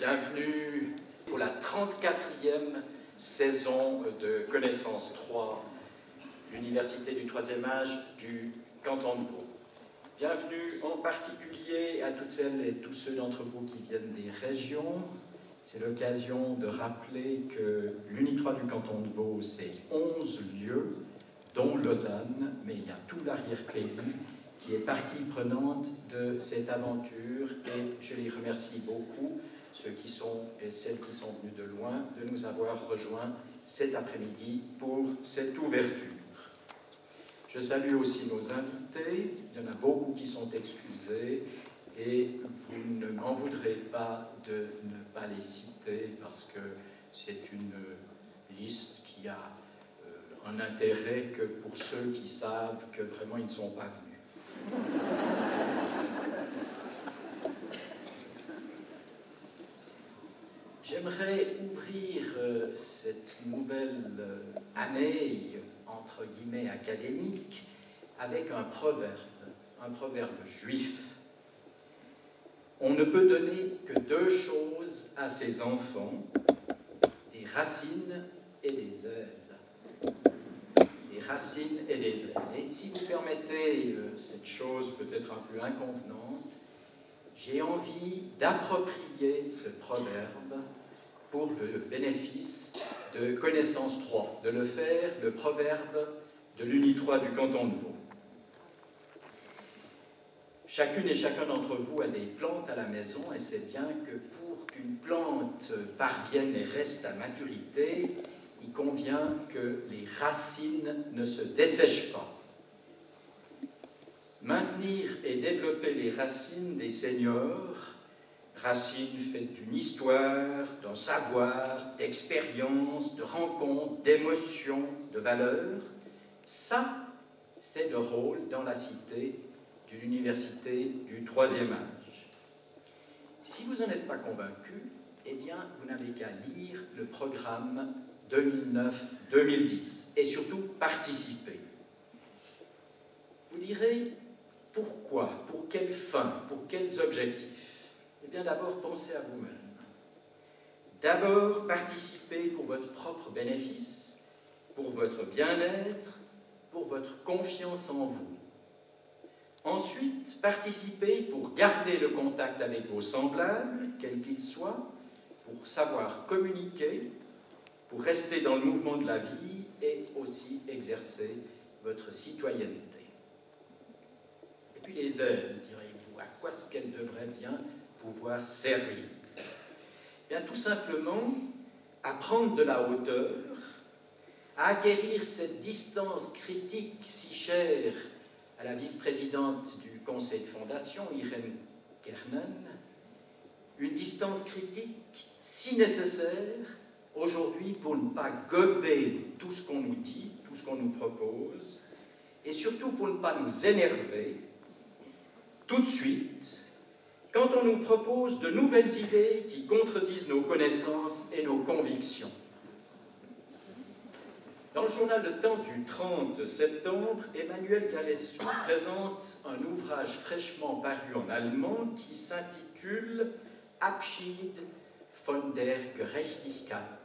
Bienvenue pour la 34e saison de Connaissance 3, l'Université du troisième âge du canton de Vaud. Bienvenue en particulier à toutes celles et tous ceux d'entre vous qui viennent des régions. C'est l'occasion de rappeler que l'Uni 3 du canton de Vaud, c'est 11 lieux, dont Lausanne, mais il y a tout l'arrière-pays qui est partie prenante de cette aventure et je les remercie beaucoup, ceux qui sont et celles qui sont venus de loin, de nous avoir rejoints cet après-midi pour cette ouverture. Je salue aussi nos invités, il y en a beaucoup qui sont excusés et vous ne m'en voudrez pas de ne pas les citer parce que c'est une liste qui a euh, un intérêt que pour ceux qui savent que vraiment ils ne sont pas venus. J'aimerais ouvrir euh, cette nouvelle euh, année, entre guillemets, académique, avec un proverbe, un proverbe juif. On ne peut donner que deux choses à ses enfants, des racines et des ailes racines et des ailes. Et si vous permettez euh, cette chose peut-être un peu inconvenante, j'ai envie d'approprier ce proverbe pour le bénéfice de Connaissance 3, de le faire le proverbe de l'Uni 3 du canton de Vaud. Chacune et chacun d'entre vous a des plantes à la maison et c'est bien que pour qu'une plante parvienne et reste à maturité, il convient que les racines ne se dessèchent pas. Maintenir et développer les racines des seigneurs, racines faites d'une histoire, d'un savoir, d'expérience, de rencontres, d'émotions, de valeurs, ça, c'est le rôle dans la cité de l'université du troisième âge. Si vous n'en êtes pas convaincu, eh bien, vous n'avez qu'à lire le programme 2009-2010 et surtout participer. Vous direz pourquoi, pour quelles fins, pour quels objectifs? Eh bien d'abord pensez à vous-même. D'abord participer pour votre propre bénéfice, pour votre bien-être, pour votre confiance en vous. Ensuite, participer pour garder le contact avec vos semblables, quels qu'ils soient, pour savoir communiquer, pour rester dans le mouvement de la vie et aussi exercer votre citoyenneté. Et puis les ailes, direz-vous, à quoi est-ce qu'elles devraient bien pouvoir servir. Bien tout simplement à prendre de la hauteur, à acquérir cette distance critique si chère à la vice-présidente du conseil de fondation, Irène Kernan, une distance critique si nécessaire aujourd'hui pour ne pas gober tout ce qu'on nous dit, tout ce qu'on nous propose, et surtout pour ne pas nous énerver tout de suite quand on nous propose de nouvelles idées qui contredisent nos connaissances et nos convictions. Dans le journal Le Temps du 30 septembre, Emmanuel Galessou présente un ouvrage fraîchement paru en allemand qui s'intitule Abschied von der Gerechtigkeit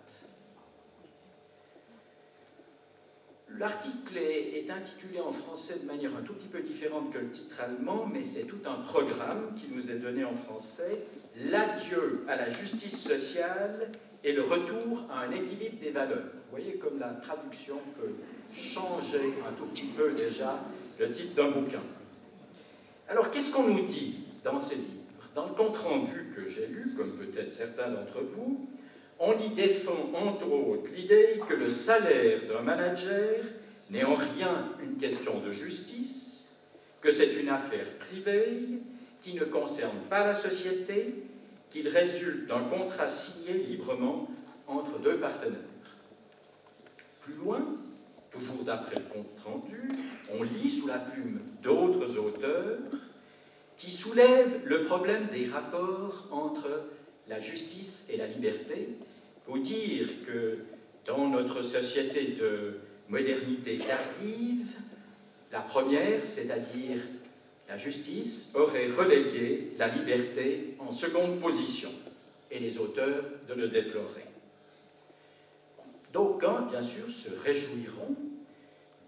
L'article est, intitulé en français de manière un tout petit peu différente que le titre allemand, mais c'est tout un programme qui nous est donné en français, L'adieu à la justice sociale et le retour à un équilibre des valeurs. Vous voyez comme la traduction peut changer un tout petit peu déjà le titre d'un bouquin. Alors qu'est-ce qu'on nous dit dans ce livre Dans le compte-rendu que j'ai lu, comme peut-être certains d'entre vous, on y défend entre autres l'idée que le salaire d'un manager n'est en rien une question de justice, que c'est une affaire privée qui ne concerne pas la société, qu'il résulte d'un contrat signé librement entre deux partenaires. Plus loin, toujours d'après le compte rendu, on lit sous la plume d'autres auteurs qui soulèvent le problème des rapports entre la justice et la liberté, pour dire que dans notre société de modernité tardive, la première, c'est-à-dire la justice, aurait relégué la liberté en seconde position. et les auteurs de le déplorer. D'aucuns, bien sûr, se réjouiront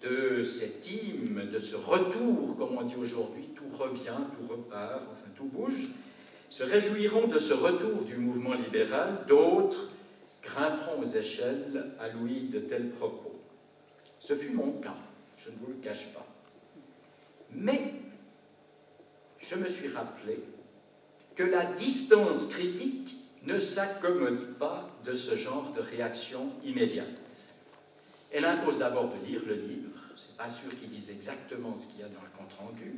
de cet hymne, de ce retour, comme on dit aujourd'hui, tout revient, tout repart, enfin tout bouge, se réjouiront de ce retour du mouvement libéral, d'autres grimperont aux échelles à l'ouïe de tels propos. Ce fut mon cas, je ne vous le cache pas. Mais je me suis rappelé que la distance critique ne s'accommode pas de ce genre de réaction immédiate. Elle impose d'abord de lire le livre, c'est pas sûr qu'il dise exactement ce qu'il y a dans le compte-rendu,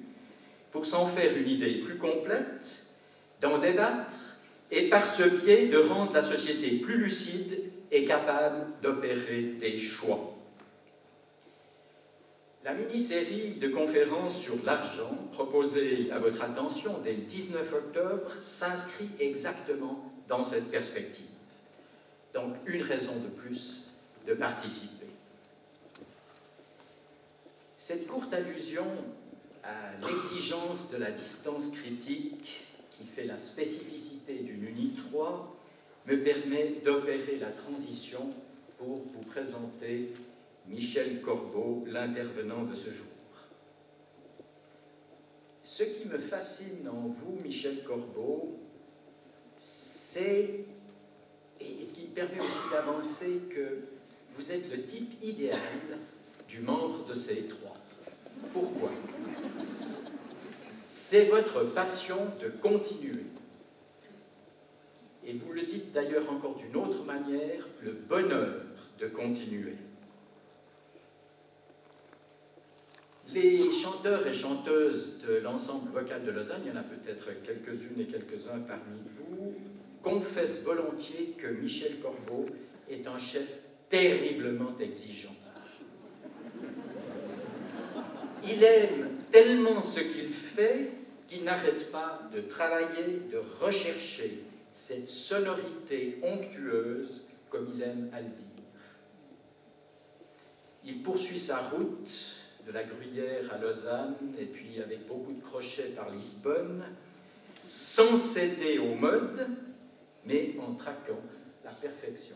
pour s'en faire une idée plus complète, d'en débattre et par ce biais de rendre la société plus lucide et capable d'opérer des choix. La mini-série de conférences sur l'argent proposée à votre attention dès le 19 octobre s'inscrit exactement dans cette perspective. Donc une raison de plus de participer. Cette courte allusion à l'exigence de la distance critique qui fait la spécificité d'une UNI 3 me permet d'opérer la transition pour vous présenter Michel Corbeau, l'intervenant de ce jour. Ce qui me fascine en vous, Michel Corbeau, c'est, et ce qui permet aussi d'avancer, que vous êtes le type idéal du membre de ces trois. Pourquoi? C'est votre passion de continuer. Et vous le dites d'ailleurs encore d'une autre manière, le bonheur de continuer. Les chanteurs et chanteuses de l'ensemble vocal de Lausanne, il y en a peut-être quelques-unes et quelques-uns parmi vous, confessent volontiers que Michel Corbeau est un chef terriblement exigeant. Il aime tellement ce qu'il fait qu'il n'arrête pas de travailler, de rechercher cette sonorité onctueuse, comme il aime à le dire. Il poursuit sa route de la Gruyère à Lausanne, et puis avec beaucoup de crochets par Lisbonne, sans céder au mode, mais en traquant la perfection.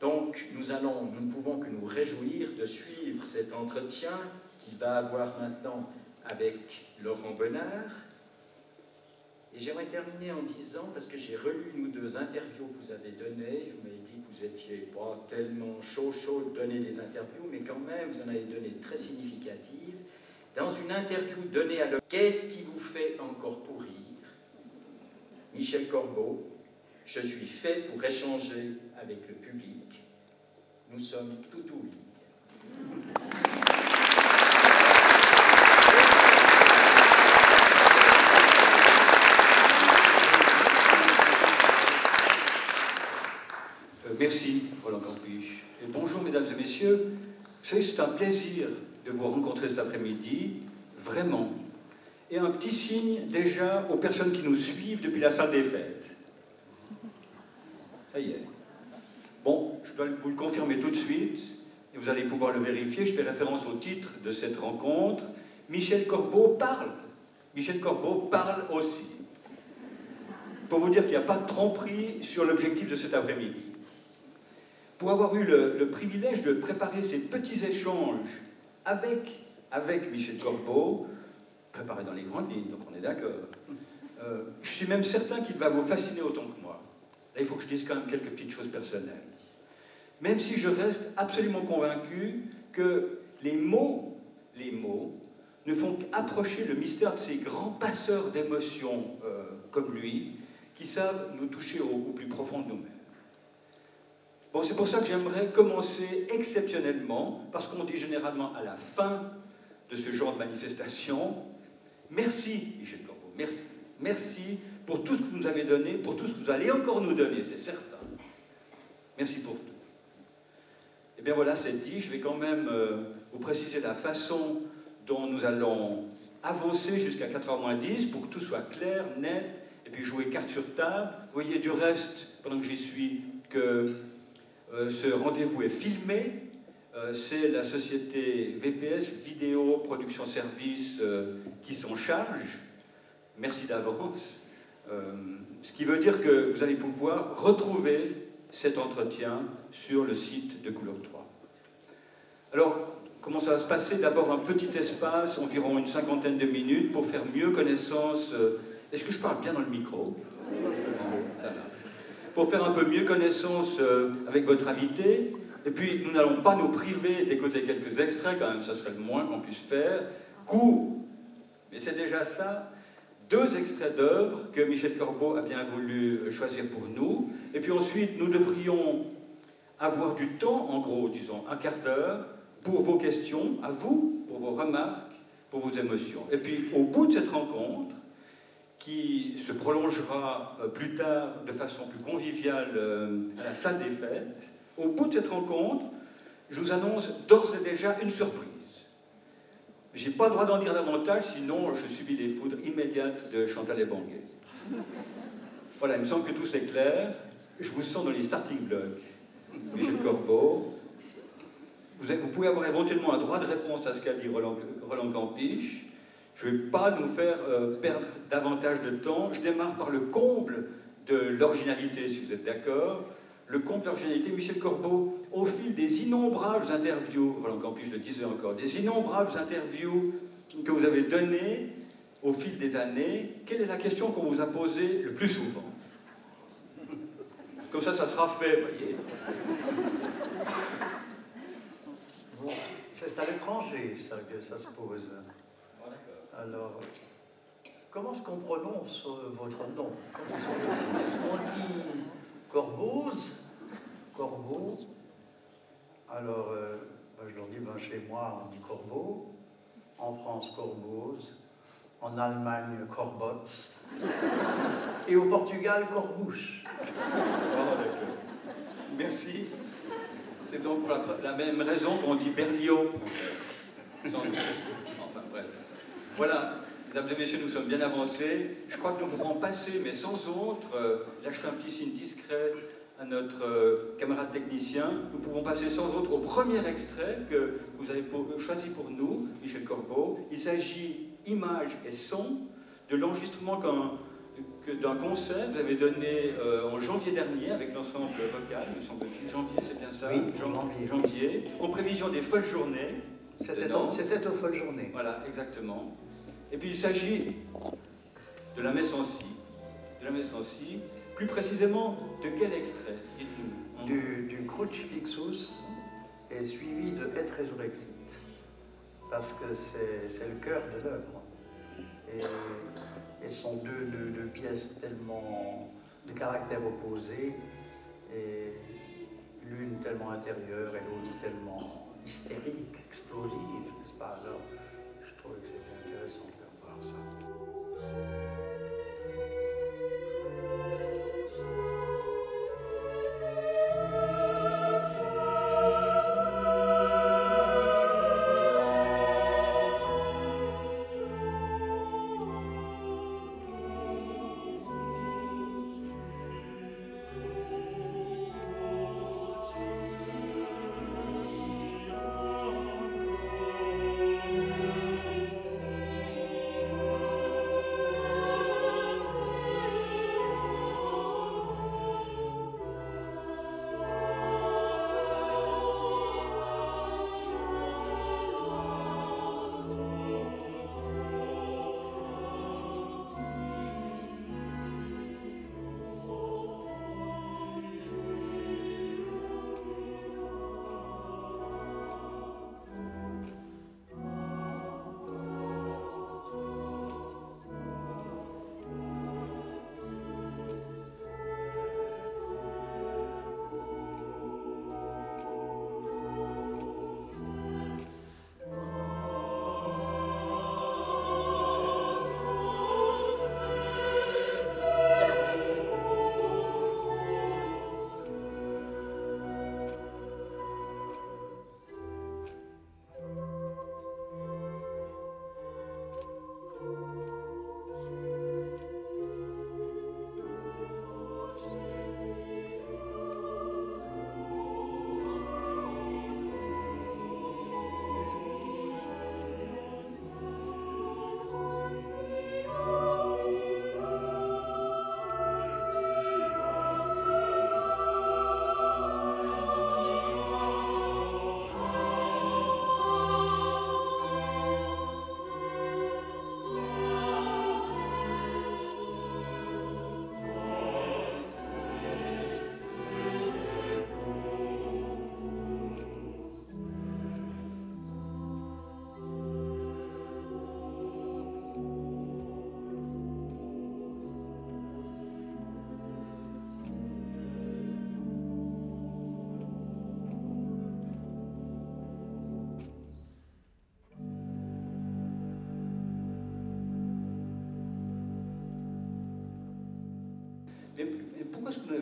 Donc, nous, allons, nous ne pouvons que nous réjouir de suivre cet entretien qu'il va avoir maintenant avec Laurent Bonnard, et j'aimerais terminer en disant, parce que j'ai relu ou deux interviews que vous avez données, vous m'avez dit que vous n'étiez pas tellement chaud chaud de donner des interviews, mais quand même, vous en avez donné très significatives. Dans une interview donnée à l'homme, qu'est-ce qui vous fait encore pourrir? Michel Corbeau, je suis fait pour échanger avec le public. Nous sommes tout ouïes. Merci, Roland Campiche. Et bonjour, mesdames et messieurs. C'est un plaisir de vous rencontrer cet après-midi, vraiment. Et un petit signe déjà aux personnes qui nous suivent depuis la salle des fêtes. Ça y est. Bon, je dois vous le confirmer tout de suite, et vous allez pouvoir le vérifier. Je fais référence au titre de cette rencontre. Michel Corbeau parle. Michel Corbeau parle aussi. Pour vous dire qu'il n'y a pas de tromperie sur l'objectif de cet après-midi pour avoir eu le, privilège de préparer ces petits échanges avec, Michel Corbeau, préparés dans les grandes lignes, donc on est d'accord. Euh, je suis même certain qu'il va vous fasciner autant que moi. Là, il faut que je dise quand même quelques petites choses personnelles. Même si je reste absolument convaincu que les mots, les mots, ne font qu'approcher le mystère de ces grands passeurs d'émotions euh, comme lui, qui savent nous toucher au plus profond de nous-mêmes c'est pour ça que j'aimerais commencer exceptionnellement, parce qu'on dit généralement à la fin de ce genre de manifestation, merci Michel Corbeau, merci. Merci pour tout ce que vous nous avez donné, pour tout ce que vous allez encore nous donner, c'est certain. Merci pour tout. Eh bien voilà, c'est dit, je vais quand même euh, vous préciser la façon dont nous allons avancer jusqu'à 4h10 pour que tout soit clair, net, et puis jouer carte sur table. Vous voyez du reste, pendant que j'y suis, que euh, ce rendez-vous est filmé. Euh, c'est la société VPS, Vidéo Production Service, qui s'en charge. Merci d'avance. ce qui veut dire que vous allez pouvoir retrouver cet entretien sur le site de Couleur 3. Alors, comment ça va se passer D'abord un petit espace, environ une cinquantaine de minutes, pour faire mieux connaissance. Euh, est-ce que je parle bien dans le micro? Ça. Pour faire un peu mieux connaissance euh, avec votre invité. Et puis, nous n'allons pas nous priver d'écouter quelques extraits, quand même, ça serait le moins qu'on puisse faire. Court, mais c'est déjà ça deux extraits d'œuvres que Michel Corbeau a bien voulu choisir pour nous. Et puis ensuite, nous devrions avoir du temps, en gros, disons, un quart d'heure, pour vos questions, à vous, pour vos remarques, pour vos émotions. Et puis, au bout de cette rencontre, qui se prolongera euh, plus tard de façon plus conviviale euh, à la salle des fêtes, au bout de cette rencontre, je vous annonce d'ores et déjà une surprise. J'ai pas le droit d'en dire davantage, sinon je subis les foudres immédiates de Chantal et Banguet. Voilà, il me semble que tout c'est clair. Je vous sens dans les starting blocks. Michel Corbeau. Vous, pouvez avoir éventuellement un droit de réponse à ce qu'a dit Roland, Campiche. Je ne vais pas nous faire euh, perdre davantage de temps. Je démarre par le comble de l'originalité, si vous êtes d'accord le compte l'originalité, Michel Corbeau, au fil des innombrables interviews, Roland Campus le disait encore, des innombrables interviews que vous avez données au fil des années, quelle est la question qu'on vous a posée le plus souvent? Comme ça, ça sera fait, voyez. C'est à l'étranger, ça, que ça se pose. Alors, comment est-ce qu'on prononce euh, votre nom? On dit Corboz, Corbeau. Alors, euh, je leur dis, ben, chez moi, on dit Corbeau. En France, Corboz. En Allemagne, Corbots. Et au Portugal, Corbouche. Merci. C'est donc pour la, même raison qu'on dit Berlioz. Enfin bref. Voilà, mesdames et messieurs, nous sommes bien avancés. Je crois que nous pouvons passer, mais sans autre. Euh, là, je fais un petit signe discret à notre euh, camarade technicien. Nous pouvons passer sans autre au premier extrait que vous avez choisi pour nous, Michel Corbeau. Il s'agit, image et son, de l'enregistrement d'un concert que vous avez donné euh, en janvier dernier avec l'ensemble vocal, me semble-t-il. Janvier, c'est bien ça Oui, janvier. janvier. En prévision des folles journées. C'était aux folles journées. Voilà, exactement. Et puis il s'agit de la messe en si, de la messe en plus précisément de quel extrait Du, du Crucifixus est suivi de Et Resurrexit, parce que c'est le cœur de l'œuvre. Et, et sont deux, pièces tellement de caractère opposé, l'une tellement intérieure et l'autre tellement hystérique, explosive, n'est-ce pas? Alors, je trouvais que c'était intéressant. Awesome. pourquoi est-ce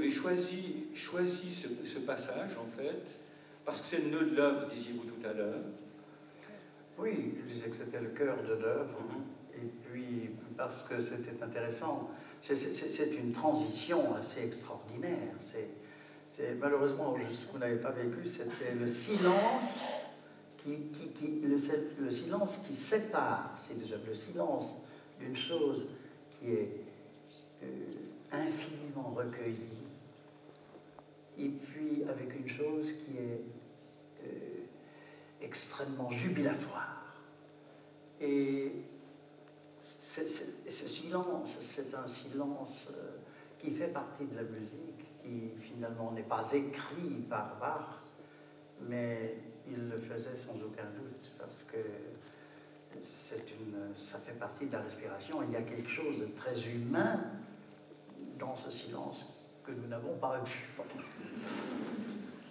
avez choisi, choisi ce, passage, en fait Parce que c'est le nœud de l'œuvre, disiez-vous tout à l'heure. Oui, je disais que c'était le cœur de l'œuvre. Mhm. Et puis, parce que c'était intéressant, c'est une transition assez extraordinaire. C'est malheureusement, ce vous n'avez pas vécu, c'était le silence qui, qui, le, le, silence qui sépare, c'est déjà le silence d'une chose qui est euh, infiniment recueillie, et puis avec une chose qui est euh, extrêmement jubilatoire. Et ce silence, c'est un silence euh, qui fait partie de la musique, qui finalement n'est pas écrit par Bach, mais il le faisait sans aucun doute, parce que une, ça fait partie de la respiration. Il y a quelque chose de très humain dans ce silence que nous n'avons pas vu.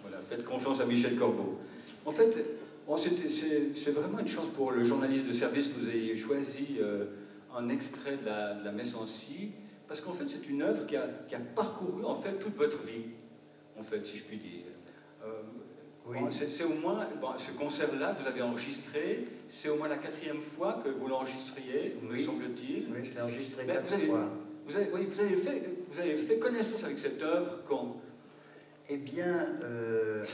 Voilà, faites confiance à Michel Corbeau. En fait, c'est vraiment une chance pour le journaliste de service que vous ayez choisi euh, un extrait de la, de la messe en si, parce qu'en fait, c'est une œuvre qui a, qui a, parcouru en fait toute votre vie, en fait, si je puis dire. Euh, oui. c'est au moins, ce concert-là, vous avez enregistré, c'est au moins la quatrième fois que vous l'enregistriez, me semble-t-il. Oui, je l'ai enregistré quatre vous avez, fois. Vous avez, vous, avez fait, vous avez fait connaissance avec cette œuvre quand? Eh bien, euh,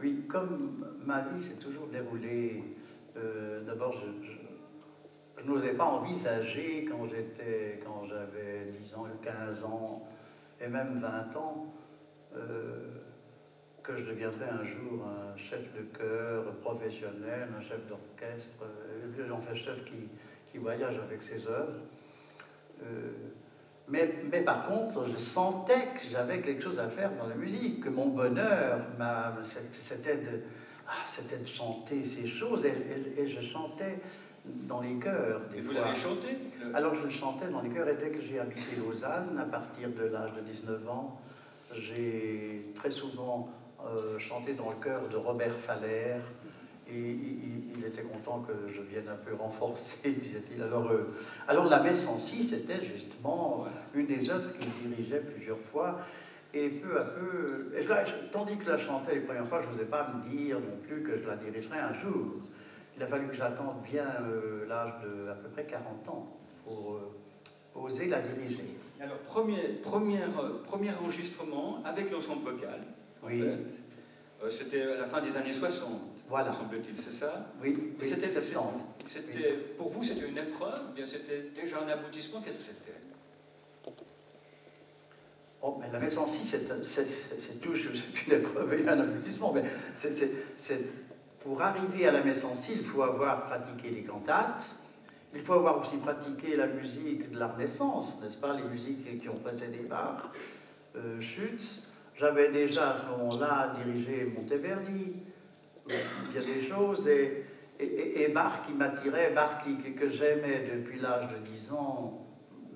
oui, comme ma vie s'est toujours déroulée, euh, d'abord, je, n'osais pas envisager quand j'étais, quand j'avais 10 ans, 15 ans, et même 20 ans, euh, que je deviendrais un jour un chef de chœur professionnel, un chef d'orchestre, j'en fais chef qui, qui, voyage avec ses œuvres. Mais, mais, par contre, je sentais que j'avais quelque chose à faire dans la musique, que mon bonheur, c'était de, ah, de chanter ces choses, et, et, je chantais dans les chœurs. et vous l'avez chanté Alors je le chantais dans les chœurs, et dès que j'ai habité Lausanne, à partir de l'âge de 19 ans, j'ai très souvent euh, chanté dans le chœur de Robert Faller. Et il, était content que je vienne un peu renforcer, disait-il. Alors, euh, alors la messe en si, c'était justement une des œuvres qu'il dirigeait plusieurs fois. Et peu à peu, et tandis que je la chantais les premières fois, je n'osais pas me dire non plus que je la dirigerais un jour. Il a fallu que j'attende bien euh, l'âge de à peu près 40 ans pour oser la diriger. Alors, premier, premier, premier enregistrement avec l'ensemble vocal oui. Euh, c'était à la fin des années 60, voilà. semble-t-il, c'est ça Oui, c'était, c'était, Pour vous, c'était une épreuve bien c'était déjà un aboutissement? Qu'est-ce que c'était? Oh, mais la en si, c'est, toujours une épreuve et un aboutissement. Mais c'est, pour arriver à la messe en si, il faut avoir pratiqué les cantates, il faut avoir aussi pratiqué la musique de la Renaissance, n'est-ce pas? Les musiques qui ont précédé Bach, euh, Schütz, j'avais déjà à ce moment-là dirigé Monteverdi, a des choses, et, et, Bach qui m'attirait, Bach que j'aimais depuis l'âge de 10 ans,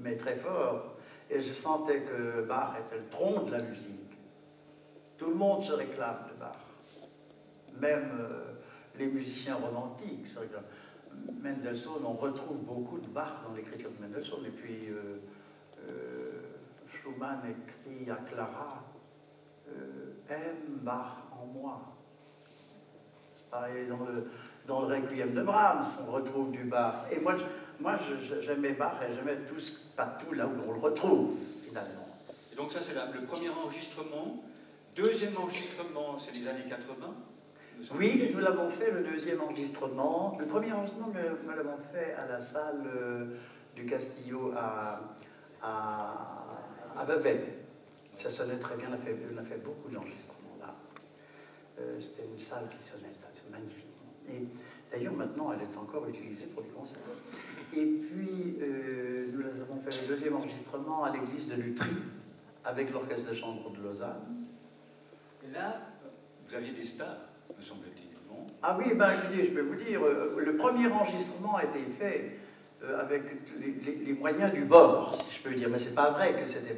mais très fort, et je sentais que Bach était le tronc de la musique. Tout le monde se réclame de Bach, même euh, les musiciens romantiques. Mendelssohn, on retrouve beaucoup de Bach dans l'écriture de Mendelssohn, et puis euh, euh, Schumann écrit à Clara, aime Bach en moi. Pareil, dans le, dans le Requiem de Brahms, on retrouve du Bach. Et moi, moi j'aimais Bach et j'aimais tout, pas tout là où on le retrouve, finalement. Et donc ça, c'est le premier enregistrement. Deuxième enregistrement, c'est les années 80 Oui, nous l'avons fait, le deuxième enregistrement. Le premier enregistrement, nous, l'avons fait à la salle euh, du Castillo à, à, à ça sonnait très bien, on a fait, on a fait beaucoup d'enregistrements là. Euh, c'était une salle qui sonnait magnifiquement. Et d'ailleurs, maintenant, elle est encore utilisée pour les concerts. Et puis, euh, nous avons fait le deuxième enregistrement à l'église de Lutry, avec l'orchestre de chambre de Lausanne. Et là, vous aviez des stars, me semble-t-il, non? Ah oui, ben, je peux vous dire, euh, le premier enregistrement a été fait avec les, les, moyens du bord, si je peux dire. Mais c'est pas vrai que c'était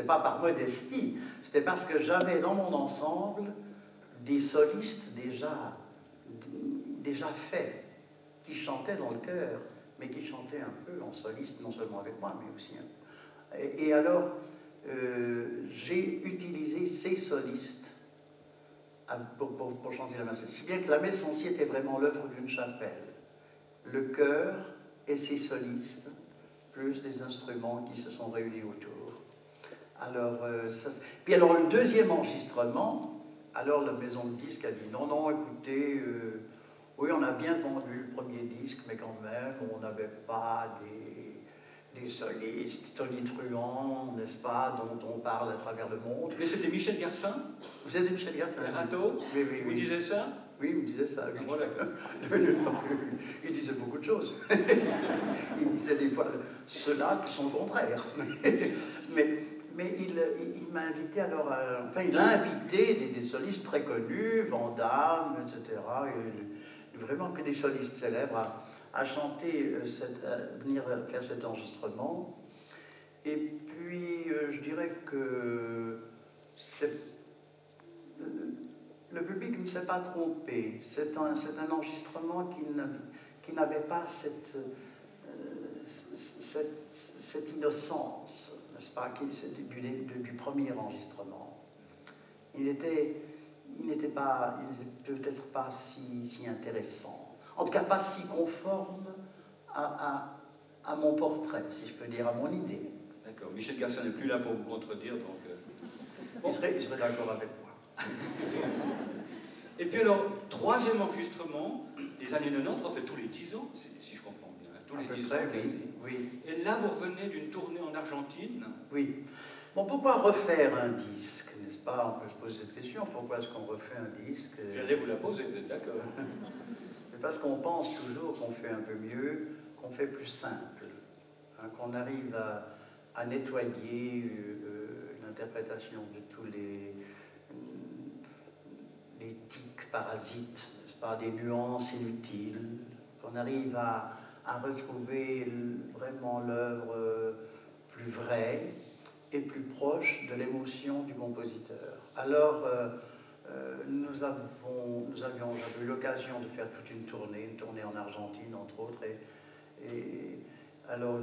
n'est pas par modestie, c'était parce que j'avais dans mon ensemble des solistes déjà, déjà faits, qui chantaient dans le chœur, mais qui chantaient un peu en soliste, non seulement avec moi, mais aussi. Et, alors, j'ai utilisé ces solistes pour, pour, chanter la messe. Si bien que la messe en était vraiment l'œuvre d'une chapelle. Le chœur et ses solistes, plus des instruments qui se sont réunis autour. Alors, euh, Puis alors le deuxième enregistrement, alors la maison de disques a dit non, non, écoutez, euh, oui, on a bien vendu le premier disque, mais quand même, on n'avait pas des, des solistes tonitruants, n'est-ce pas, dont on parle à travers le monde. Mais c'était Michel Garcin? Vous êtes Michel Garcin Rato oui, oui, Vous disiez ça? Oui, il me disait ça. Oui. Ah, il disait beaucoup de choses. il disait des fois cela qui sont contraires. mais mais il, m'a invité alors, enfin il a invité des, solistes très connus, Van etc., vraiment que des solistes célèbres à, chanter, euh, à venir faire cet enregistrement. Et puis euh, je dirais que le public ne s'est pas trompé. C'est un, enregistrement qui n'avait pas euh, cette innocence n'est-ce pas, du, du, du, premier enregistrement. Il n'était il pas, peut-être pas si, si, intéressant, en tout cas pas si conforme à, à, à, mon portrait, si je peux dire, à mon idée. D'accord. Michel Garçon n'est plus là pour vous contredire, donc. Euh, il serait, il serait d'accord avec moi. Et puis alors, troisième enregistrement, les années 90, en fait tous les 10 ans, si je comprends tous les 10 ans oui. Et là, vous revenez d'une tournée en Argentine Oui. Bon, pourquoi refaire un disque, n'est-ce pas? On peut se poser cette question. Pourquoi est-ce qu'on refait un disque? J'allais vous la poser, vous êtes d'accord. C'est parce qu'on pense toujours qu'on fait un peu mieux, qu'on fait plus simple, hein, qu'on arrive à, nettoyer euh, l'interprétation de tous les, les tics parasites, n'est-ce pas, des nuances inutiles, qu'on arrive à à retrouver vraiment l'œuvre euh, plus vraie et plus proche de l'émotion du compositeur. Alors, euh, euh, nous, avons, nous avions eu l'occasion de faire toute une tournée, une tournée en Argentine entre autres, et, alors,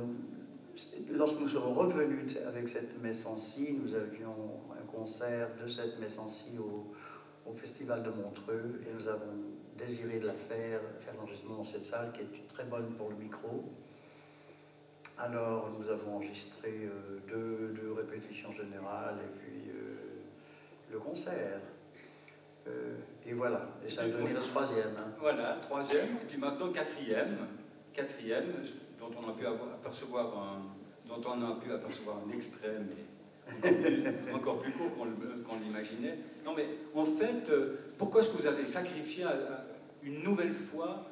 lorsque nous sommes revenus avec cette messe en nous avions un concert de cette messe en au, au Festival de Montreux, et nous avons désiré de la faire, faire l'enregistrement dans cette salle qui est très bonne pour le micro. Alors nous avons enregistré euh, deux, répétitions générales et puis euh, le concert. Euh, et voilà, et ça a donné la troisième. Hein. Voilà, troisième, et puis maintenant quatrième, quatrième, dont on a pu apercevoir un, dont on a pu apercevoir un extrait, mais encore plus, court qu'on l'imaginait. Non mais en fait, pourquoi est-ce que vous avez sacrifié une nouvelle fois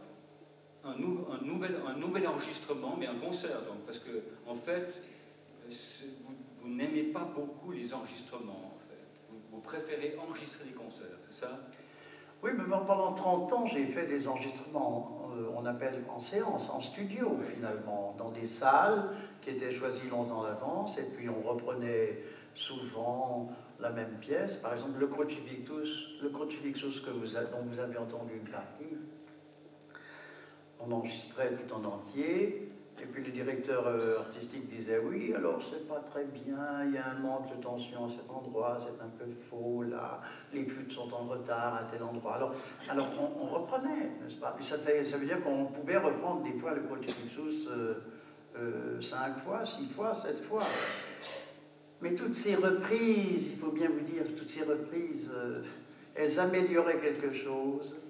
un, nouvel, un nouvel enregistrement, mais un concert, donc, parce que, en fait, vous, n'aimez pas beaucoup les enregistrements, en fait. Vous, préférez enregistrer des concerts, c'est ça? Oui, mais pendant 30 ans, j'ai fait des enregistrements, euh, on appelle en séance, en studio, finalement, dans des salles qui étaient choisies longtemps d'avance, et puis on reprenait souvent la même pièce. Par exemple, le Crucifixus, le Crucifixus que vous, dont vous avez entendu une partie, on enregistrait tout en entier. Et puis le directeur euh, artistique disait oui, alors c'est pas très bien, il y a un manque de tension à cet endroit, c'est un peu faux là, les flûtes sont en retard à tel endroit. Alors, alors on, reprenait, n'est-ce pas? Puis ça veut dire qu'on pouvait reprendre des fois le Crucifixus euh, euh, cinq fois, six fois, sept fois. Mais toutes ces reprises, il faut bien vous dire, toutes ces reprises, elles amélioraient quelque chose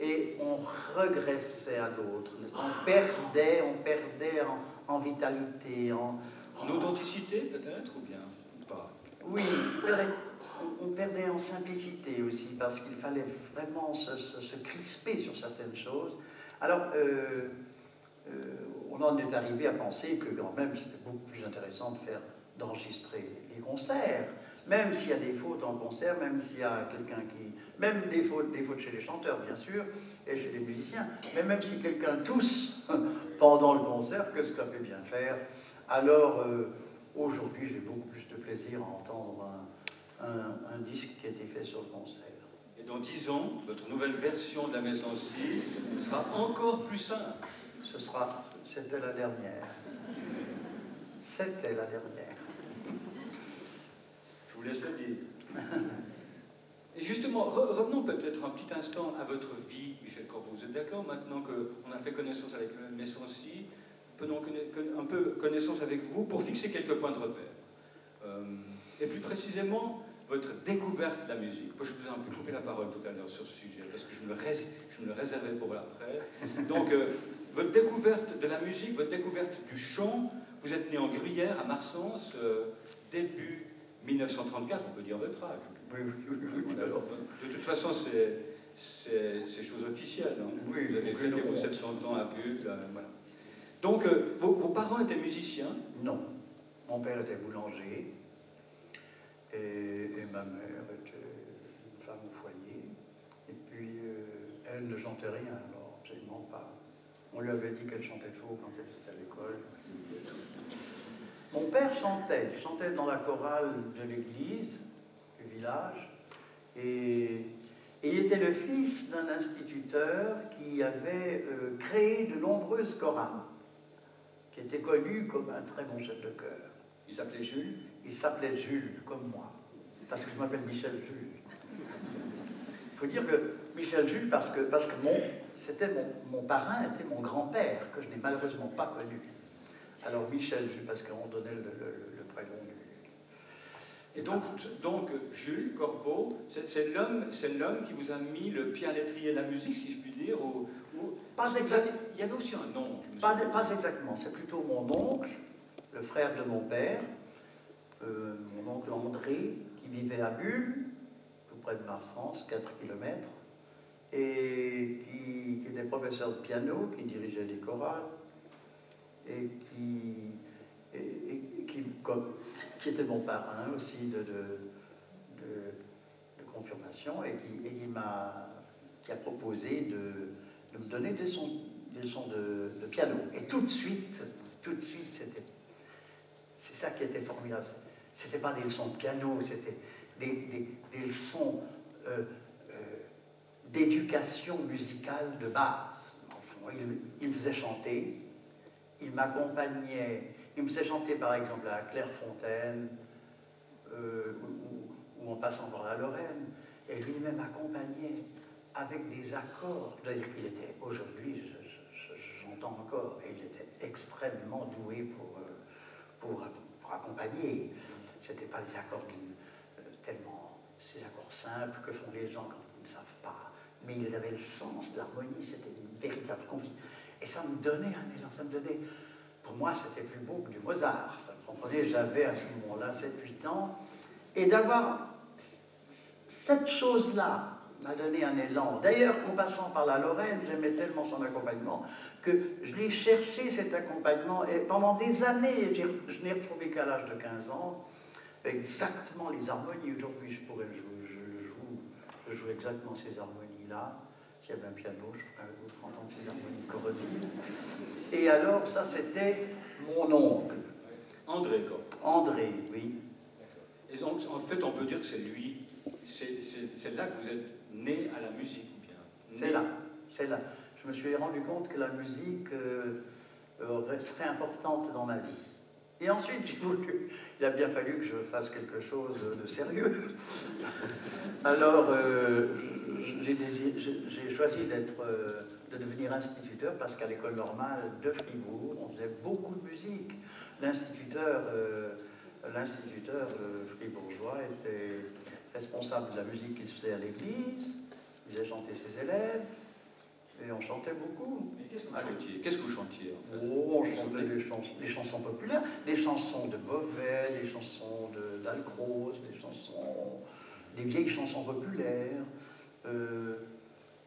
et on regressait à d'autres. On perdait, on perdait en, vitalité, en, authenticité peut-être ou bien pas? Oui, on, perdait en simplicité aussi parce qu'il fallait vraiment se, crisper sur certaines choses. Alors, euh, euh, on en est arrivé à penser que quand même c'était beaucoup plus intéressant de faire d'enregistrer les concerts, même s'il y a des fautes en concert, même s'il y a quelqu'un qui même des fautes, des fautes chez les chanteurs, bien sûr, et chez les musiciens, mais même si quelqu'un tousse pendant le concert, que ce qu'on peut bien faire, alors euh, aujourd'hui j'ai beaucoup plus de plaisir à entendre un, un, disque qui a été fait sur le concert. Et dans dix ans, votre nouvelle version de la maison sera encore plus simple. Ce sera, c'était la dernière. C'était la dernière. vous laisse le dire. Et justement, revenons peut-être un petit instant à votre vie, Michel Corbeau. Vous êtes d'accord maintenant qu'on a fait connaissance avec le Messancy Prenons un peu connaissance avec vous pour fixer quelques points de repère. Euh, et plus précisément, votre découverte de la musique. je vous ai un peu coupé la parole tout à l'heure sur ce sujet, parce que je me, je me le réservais pour l'après. Donc, euh, votre découverte de la musique, votre découverte du chant, vous êtes né en Gruyère, à Marsens, euh, début 1934, on peut dire votre âge. Oui, oui, oui. de toute façon, c'est chose officielle. Hein. Oui, vous avez fait vos 70 ans à Bulle. Euh, voilà. Donc, vos, vos parents étaient musiciens? Non. Mon père était boulanger. Et, ma mère était une femme au foyer. Et puis, euh, elle ne chantait rien, alors absolument pas. On lui avait dit qu'elle chantait faux quand elle était à l'école. Mon père chantait, il chantait dans la chorale de l'église du village. Et, il était le fils d'un instituteur qui avait euh, créé de nombreuses chorales, qui était connu comme un très bon chef de chœur. Il s'appelait Jules? Il s'appelait Jules, comme moi, parce que je m'appelle Michel Jules. Il faut dire que Michel Jules, parce que, parce que mon, c'était mon, parrain était mon grand-père, que je n'ai malheureusement pas connu. Alors Michel Jules, parce qu'on donnait le, le, prénom Et donc, donc Jules Corbeau, c'est l'homme, c'est l'homme qui vous a mis le pied à l'étrier de la musique, si je puis dire, ou, pas exactement. Il y avait aussi un nom. Pas, pas exactement. C'est plutôt mon oncle le frère de mon père, euh, mon oncle André, qui vivait à Bulle, tout près de Marsens, 4 km, et qui, était professeur de piano, qui dirigeait des chorales, et qui, qui, était mon parrain aussi de, de, confirmation, et qui, m'a qui a proposé de, me donner des, sons, des leçons de, piano. Et tout de suite, tout de suite, c'était c'est ça qui était formidable. Ce n'était pas des leçons de piano, c'était des, leçons euh, euh, d'éducation musicale de base. il, me faisait chanter, il m'accompagnait, il me faisait chanter par exemple à Clairefontaine euh, ou, en passant par la Lorraine, et lui-même m'accompagnait avec des accords. C'est-à-dire qu'il était, aujourd'hui, j'entends encore, et il était extrêmement doué pour pour, accompagner. Ce n'étaient pas des accords euh, tellement, ces accords simples que font les gens quand ils ne savent pas. Mais il avait le sens de l'harmonie, c'était une véritable conviction. Et ça me donnait un élan, ça me donnait. Pour moi, c'était plus beau que du Mozart. Ça me j'avais à ce moment-là 7-8 ans. Et d'avoir cette chose-là m'a donné un élan. D'ailleurs, en passant par la Lorraine, j'aimais tellement son accompagnement que je l'ai cherché cet accompagnement et pendant des années, je n'ai retrouvé qu'à l'âge de 15 ans, exactement les harmonies. Aujourd'hui, je joue, je joue exactement ces harmonies-là. Y avait un piano, je pourrais vous entendre ces harmonies corrosives. Et alors, ça, c'était mon oncle. André, quoi. André, oui. Et donc, en fait, on peut dire que c'est lui, c'est là que vous êtes né à la musique, ou bien C'est là, c'est là je me suis rendu compte que la musique euh, euh, serait importante dans ma vie. Et ensuite, j'ai voulu, il a bien fallu que je fasse quelque chose de sérieux. Alors, euh, j'ai choisi d'être, de devenir instituteur parce qu'à l'école normale de Fribourg, on faisait beaucoup de musique. L'instituteur, l'instituteur fribourgeois était responsable de la musique qui se faisait à l'église, il faisait chanter ses élèves, et on chantait beaucoup. qu'est-ce que vous Qu'est-ce que vous chantiez en fait? Oh, on chantait des chansons, populaires, des chansons de Beauvais, des chansons d'Alcroze, des chansons, des vieilles chansons populaires. Euh,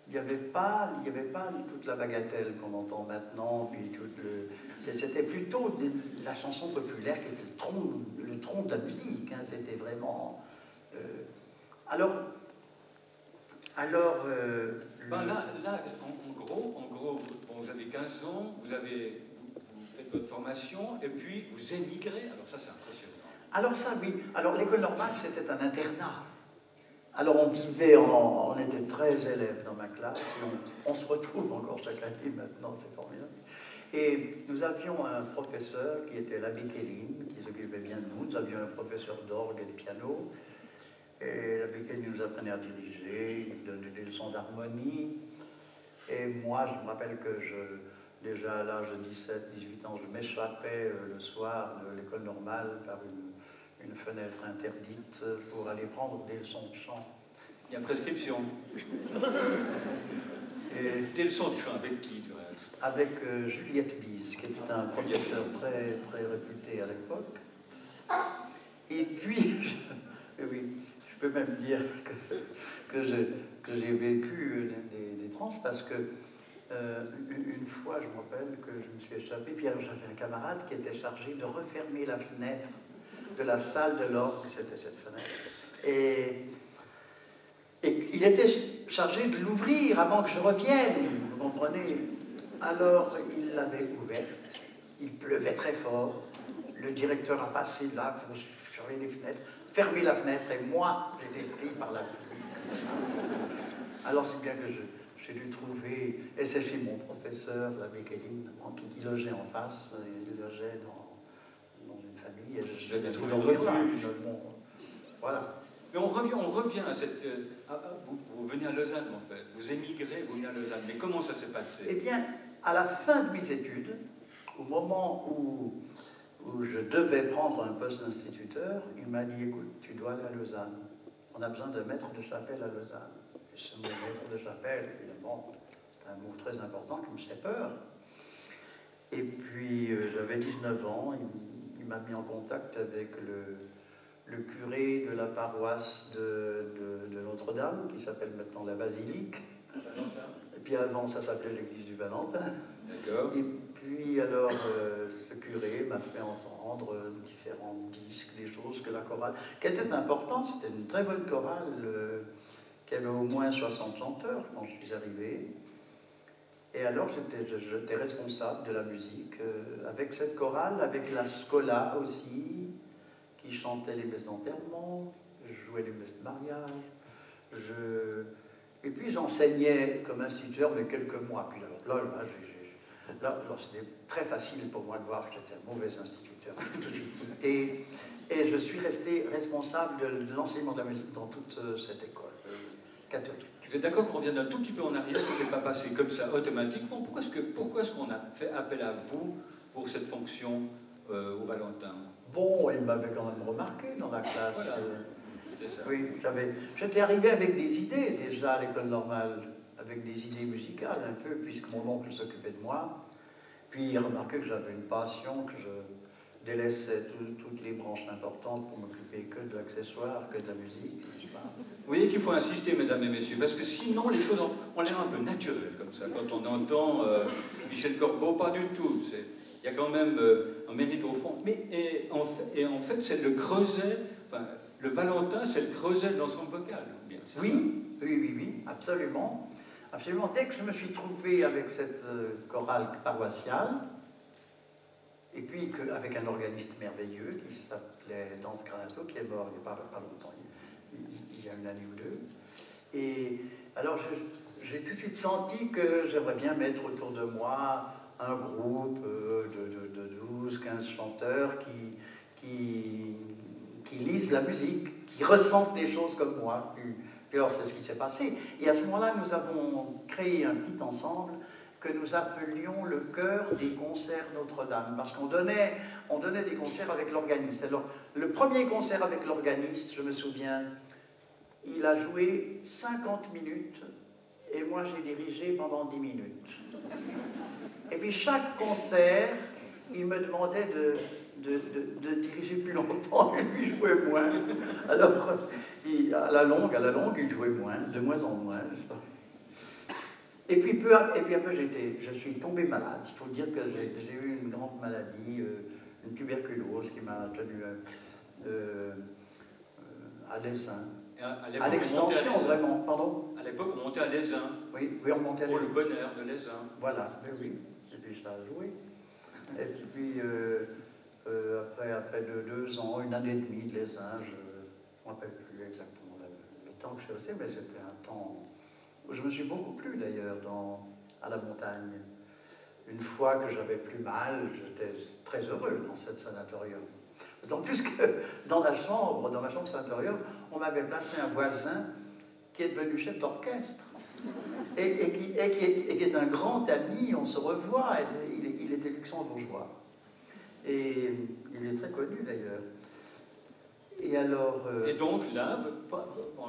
il n'y avait pas, il y avait pas toute la bagatelle qu'on entend maintenant, puis le, c'était plutôt la chanson populaire qui était le tronc, le tronc de la musique. Hein, c'était vraiment. Euh, alors, alors. Euh, ben là, là en, gros, en gros vous avez 15 ans, vous, avez, vous, faites votre formation, et puis vous émigrez. Alors ça, c'est impressionnant. Alors ça, oui. Alors l'école normale, c'était un internat. Alors on vivait, on était 13 élèves dans ma classe, on, se retrouve encore chaque année maintenant, c'est formidable. Et nous avions un professeur qui était l'abbé Kéline, qui s'occupait bien de nous. Nous avions un professeur d'orgue et de piano. Et l'abbé Kéline nous apprenait à diriger, il donnait des leçons d'harmonie. Et moi, je me rappelle que je, déjà à l'âge de 17, 18 ans, je m'échappais euh, le soir de l'école normale par une, une fenêtre interdite pour aller prendre des leçons de chant. Il y a prescription. Et des leçons de chant avec qui avec euh, Juliette Bise, qui était un professeur très, très réputé à l'époque. Et puis, je, oui, je peux même dire que, que j'ai vécu des, des, trans parce que euh, une, fois, je me rappelle que je me suis échappé, puis j'avais un camarade qui était chargé de refermer la fenêtre de la salle de l'orgue, c'était cette fenêtre. Et, et il était chargé de l'ouvrir avant que je revienne, vous comprenez alors il l'avait ouverte, il pleuvait très fort, le directeur a passé là pour surveiller les fenêtres, fermer la fenêtre et moi j'étais pris par la pluie. Alors c'est bien que j'ai dû trouver, et c'est chez mon professeur, la Kéline, qui, logeait en face, il logeait dans, et je, bien trouvé refuge. Voilà. Mais on revient, on revient à cette. Euh, vous, vous, venez à Lausanne en fait, vous émigrez, vous venez à Lausanne. Mais comment ça s'est passé? Eh bien, à la fin de mes études, au moment où, où je devais prendre un poste d'instituteur, il m'a dit écoute, tu dois aller à Lausanne. On a besoin de maître de chapelle à Lausanne. Et ce mot maître de chapelle, évidemment, c'est un mot très important qui me fait peur. Et puis euh, j'avais 19 ans, il, m'a mis en contact avec le, le curé de la paroisse de, de, de Notre-Dame, qui s'appelle maintenant la Basilique. Et puis avant, ça s'appelait l'église du Valentin. Et puis alors, euh, ce curé m'a fait entendre différents disques, des choses que la chorale, qui était importante, c'était une très bonne chorale, euh, qui avait au moins 60 chanteurs quand je suis arrivé. Et alors, j'étais responsable de la musique euh, avec cette chorale, avec la Scola aussi, qui chantait les messes d'enterrement, je jouais les messes de mariage, je et puis j'enseignais comme instituteur, mais quelques mois. Puis alors, là, là, c'était très facile pour moi de voir que j'étais un mauvais instituteur. et, et je suis resté responsable de, l'enseignement de la musique dans toute euh, cette école euh, catholique. Vous êtes d'accord qu'on revienne un tout petit peu en arrière, si ce n'est pas passé comme ça automatiquement? Pourquoi est-ce qu'on pourquoi est qu'on a fait appel à vous pour cette fonction euh, au Valentin? Bon, il m'avait quand même remarqué dans la classe. Oui, j'avais, j'étais arrivé avec des idées déjà à l'école normale, avec des idées musicales un peu, puisque mon oncle s'occupait de moi. Puis il remarquait que j'avais une passion, que je délaissais toutes les branches importantes pour m'occuper que de l'accessoire, que de la musique. Vous voyez qu'il faut insister, mesdames et messieurs, parce que sinon les choses ont, l'air un peu naturelles comme ça. Quand on entend euh, Michel Corbeau, pas du tout. Il y a quand même euh, un mérite au fond. Mais et en fait, et en fait c'est le creuset. Enfin, le Valentin, c'est le creuset de l'ensemble vocal. oui, oui, oui, oui, absolument. Absolument. Dès que je me suis trouvé avec cette euh, chorale paroissiale, et puis avec un organiste merveilleux qui s'appelait Danse Granato, qui est mort il n'y a pas, longtemps, il, y a une année ou deux. Et alors j'ai tout de suite senti que j'aimerais bien mettre autour de moi un groupe euh, de, de, 12, 15 chanteurs qui, qui qui lisent la musique, qui ressentent des choses comme moi. Et alors, c'est ce qui s'est passé. Et à ce moment-là, nous avons créé un petit ensemble que nous appelions le chœur des concerts Notre-Dame, parce qu'on donnait, on donnait des concerts avec l'organiste. Alors, le premier concert avec l'organiste, je me souviens, il a joué 50 minutes, et moi j'ai dirigé pendant 10 minutes. Et puis chaque concert, il me demandait de de, diriger plus longtemps et lui jouait moins. Alors, à la longue, à la longue, il jouait moins, de moins en moins, n'est-ce pas? Et puis, peu, et puis après, je suis tombé malade. Il faut dire que j'ai eu une grande maladie, euh, une tuberculose qui m'a tenu euh, euh, à l'essaim. À, l'extension, vraiment. Pardon? À l'époque, on montait à l'Aisin. Oui, oui, on montait à Pour le bonheur de l'Aisin. Voilà, mais oui. Et puis ça a joué. Et puis, euh, après, après deux, ans, une année et demie de l'essaim, je ne me rappelle plus exactement le, temps que je suis resté, mais c'était un temps je me suis beaucoup plu d'ailleurs à la montagne. une fois que j'avais plus mal, j'étais très heureux dans cette sanatorium. D'autant plus que dans la chambre, dans ma chambre sanatorium, on m'avait placé un voisin qui est devenu chef d'orchestre et, qui, est, un grand ami, on se revoit, il, était luxembourgeois. Et il est très connu d'ailleurs. Et alors. Euh, et donc là,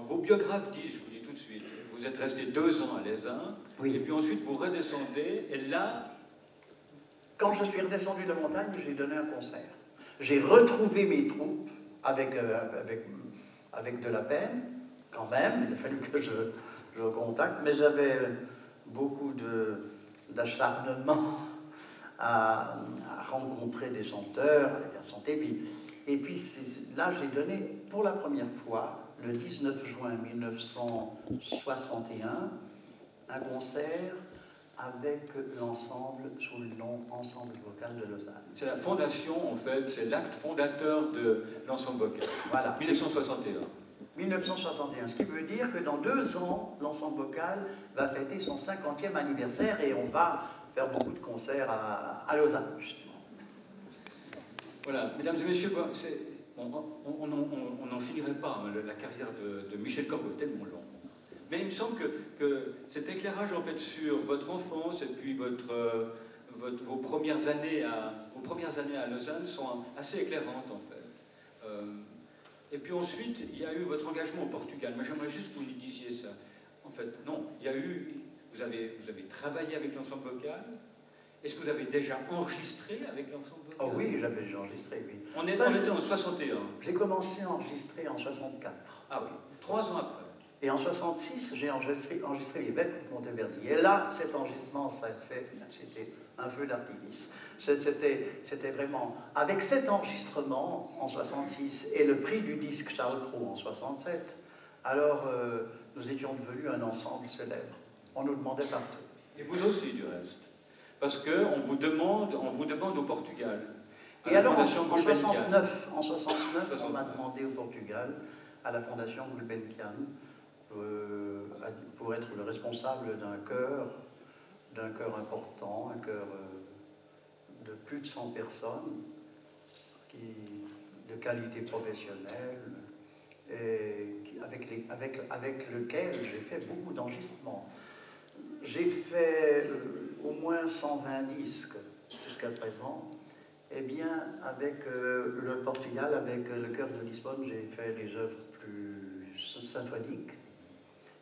vos biographes disent, je vous dis tout de suite, vous êtes resté deux ans à oui. et puis ensuite vous redescendez, et là. Quand je suis redescendu de montagne, j'ai donné un concert. J'ai retrouvé mes troupes avec, euh, avec, avec de la peine, quand même, il a fallu que je, je contacte, mais j'avais beaucoup d'acharnement à, à, rencontrer des chanteurs, à chanter. Puis, et puis là, j'ai donné pour la première fois, le 19 juin 1961, un concert avec l'ensemble sous le nom Ensemble vocal de Lausanne. C'est la fondation, en fait, c'est l'acte fondateur de l'ensemble vocal. Voilà. 1961. 1961, ce qui veut dire que dans deux ans, l'ensemble vocal va fêter son 50e anniversaire et on va faire beaucoup de concerts à, Lausanne, justement. Voilà, mesdames et messieurs, on n'en finirait pas, hein, la carrière de, Michel Corbeau tellement long. Mais il me semble que, cet éclairage en fait sur votre enfance et puis votre, vos, premières années à, vos premières années à Lausanne sont assez éclairantes en fait. Euh, et puis ensuite, il y a eu votre engagement au Portugal. Moi, j'aimerais juste que vous nous disiez ça. En fait, non, il y a eu. Vous avez, vous avez travaillé avec l'ensemble vocal. Est-ce que vous avez déjà enregistré avec l'ensemble vocal Oh oui, j'avais déjà enregistré, oui. On, est, on était en 61. J'ai commencé à enregistrer en 64. Ah oui, trois ans après. Et en 66, j'ai enregistré, enregistré les bêtes de Monteverdi. Et là, cet enregistrement, ça a fait, c'était un feu d'artifice. C'était vraiment, avec cet enregistrement en 66 et le prix du disque Charles Cros en 67, alors euh, nous étions devenus un ensemble célèbre. On nous demandait partout. Et vous aussi, du reste. Parce qu'on vous demande, on vous demande au Portugal. Et alors, en, 69, en 69, on m'a demandé au Portugal, à la Fondation Gulbenkian, euh, pour être le responsable d'un chœur, d'un chœur important, un chœur euh, de plus de 100 personnes, qui, de qualité professionnelle, et avec, les, avec, avec lequel j'ai fait beaucoup d'enregistrements. J'ai fait euh, au moins 120 disques jusqu'à présent. Eh bien, avec le Portugal, avec le chœur de Lisbonne, j'ai fait des œuvres plus symphoniques.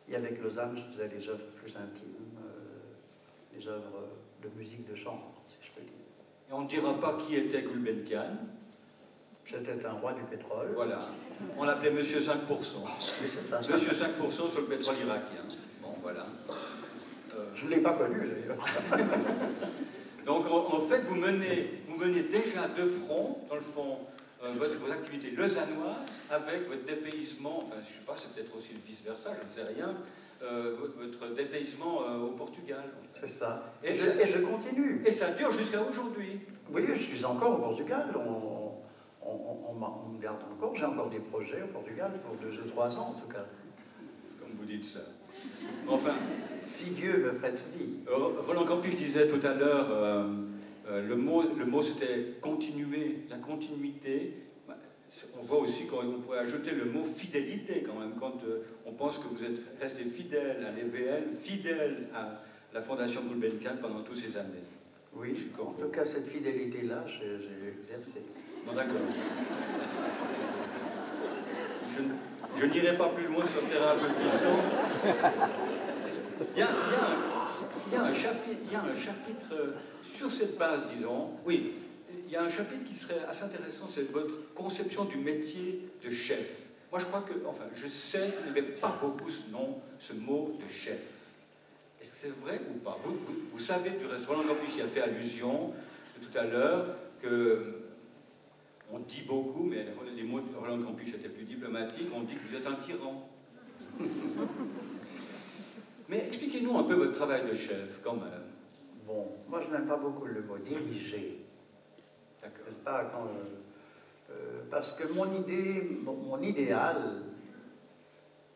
Et avec Lausanne, je faisais des œuvres plus intimes, euh, des œuvres de musique de chambre, si je peux dire. Et on ne dira pas qui était Gulbenkian C'était un roi du pétrole. Voilà. On l'appelait Monsieur 5%. Oui, c'est ça. Monsieur 5% sur le pétrole irakien. Bon, voilà. Euh, je ne l'ai pas connu, d'ailleurs. Donc, en, fait, vous menez, vous menez déjà de front, dans le fond, euh, votre, vos activités lausannoises avec votre dépaysement, enfin je ne sais pas, c'est peut-être aussi le vice-versa, je ne sais rien, euh, votre dépaysement euh, au Portugal. C'est ça. Et, je, continue. Et ça dure jusqu'à aujourd'hui. Oui, je suis encore au Portugal. On, on, me garde encore. J'ai encore des projets au Portugal pour deux ou trois ans en tout cas. Comme vous dites ça. Enfin. si Dieu me prête vie. Roland Campus disait tout à l'heure euh, le mot, le mot c'était continuer, la continuité. On voit aussi qu'on pourrait ajouter le mot fidélité quand même, quand euh, on pense que vous êtes resté fidèle à l'EVL, fidèle à la Fondation Gulbenkian pendant toutes ces années. Oui, je en tout cas, cette fidélité-là, j'ai exercé. Bon, d'accord. Je, n'irai pas plus loin sur terrain peu puissant. Il y a, un chapitre, chapitre sur cette base, disons, oui, il y a un chapitre qui serait assez intéressant, c'est votre conception du métier de chef. Moi, je crois que, enfin, je sais qu'il n'y avait pas beaucoup ce nom, ce mot de chef. Est-ce que c'est vrai ou pas? Vous, savez, du reste, Roland y a fait allusion tout à l'heure que on dit beaucoup, mais les mots de Roland Campus étaient plus diplomatiques, on dit que vous êtes un tyran. mais expliquez-nous un peu votre travail de chef, quand même. Bon, moi je n'aime pas beaucoup le mot diriger. N'est-ce pas quand, euh, Parce que mon idée, mon, idéal,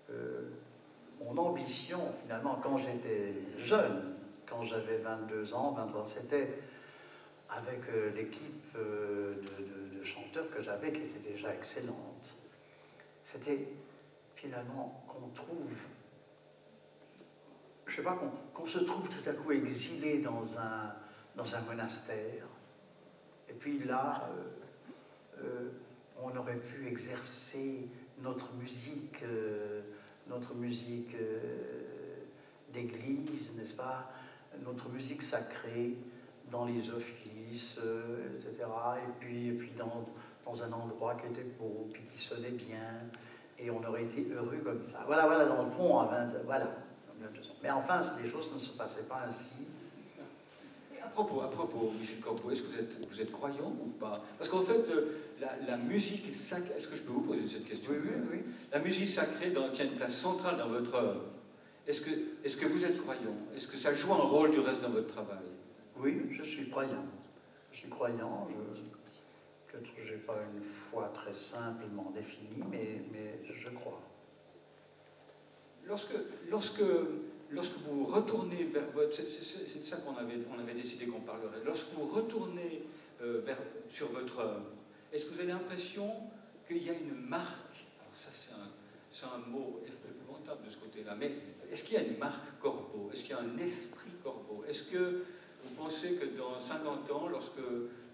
euh, mon ambition finalement quand j'étais jeune, quand j'avais 22 ans, 23 c'était avec euh, l'équipe euh, de, chanteurs que j'avais qui était déjà excellente. C'était finalement qu'on trouve, je sais pas, qu'on se trouve tout à coup exilé dans un, dans un monastère. Et puis là, euh, on aurait pu exercer notre musique, notre musique d'église, n'est-ce pas, notre musique sacrée dans les offices, euh, etc. Et puis, et puis dans, dans, un endroit qui était beau, puis qui sonnait bien, et on aurait été heureux comme ça. Voilà, voilà, dans le fond, à 20, voilà. Mais enfin, les choses ne se passaient pas ainsi. À propos, à propos, Michel Corbeau, est-ce que vous êtes, vous êtes croyant ou pas? Parce qu'en fait, euh, la, la, musique sacrée, est-ce que je peux vous poser cette question? Oui, oui, oui. La musique sacrée dans, tient une place centrale dans votre œuvre. Est-ce que, est que vous êtes croyant? Est-ce que ça joue un rôle du reste dans votre travail? Oui, je suis croyant. Je suis croyant. Peut-être que je n'ai pas une foi très simplement définie, mais, mais je crois. Lorsque, lorsque, lorsque vous retournez vers votre... C'est de ça qu'on avait, on avait décidé qu'on parlerait. Lorsque vous retournez euh, vers, sur votre œuvre, est-ce que vous avez l'impression qu'il y a une marque? Alors ça, c'est un, un mot épouvantable de ce côté-là, mais est-ce qu'il y a une marque corbeau Est-ce qu'il y a un esprit corbeau Est-ce que pensez que dans 50 ans, lorsque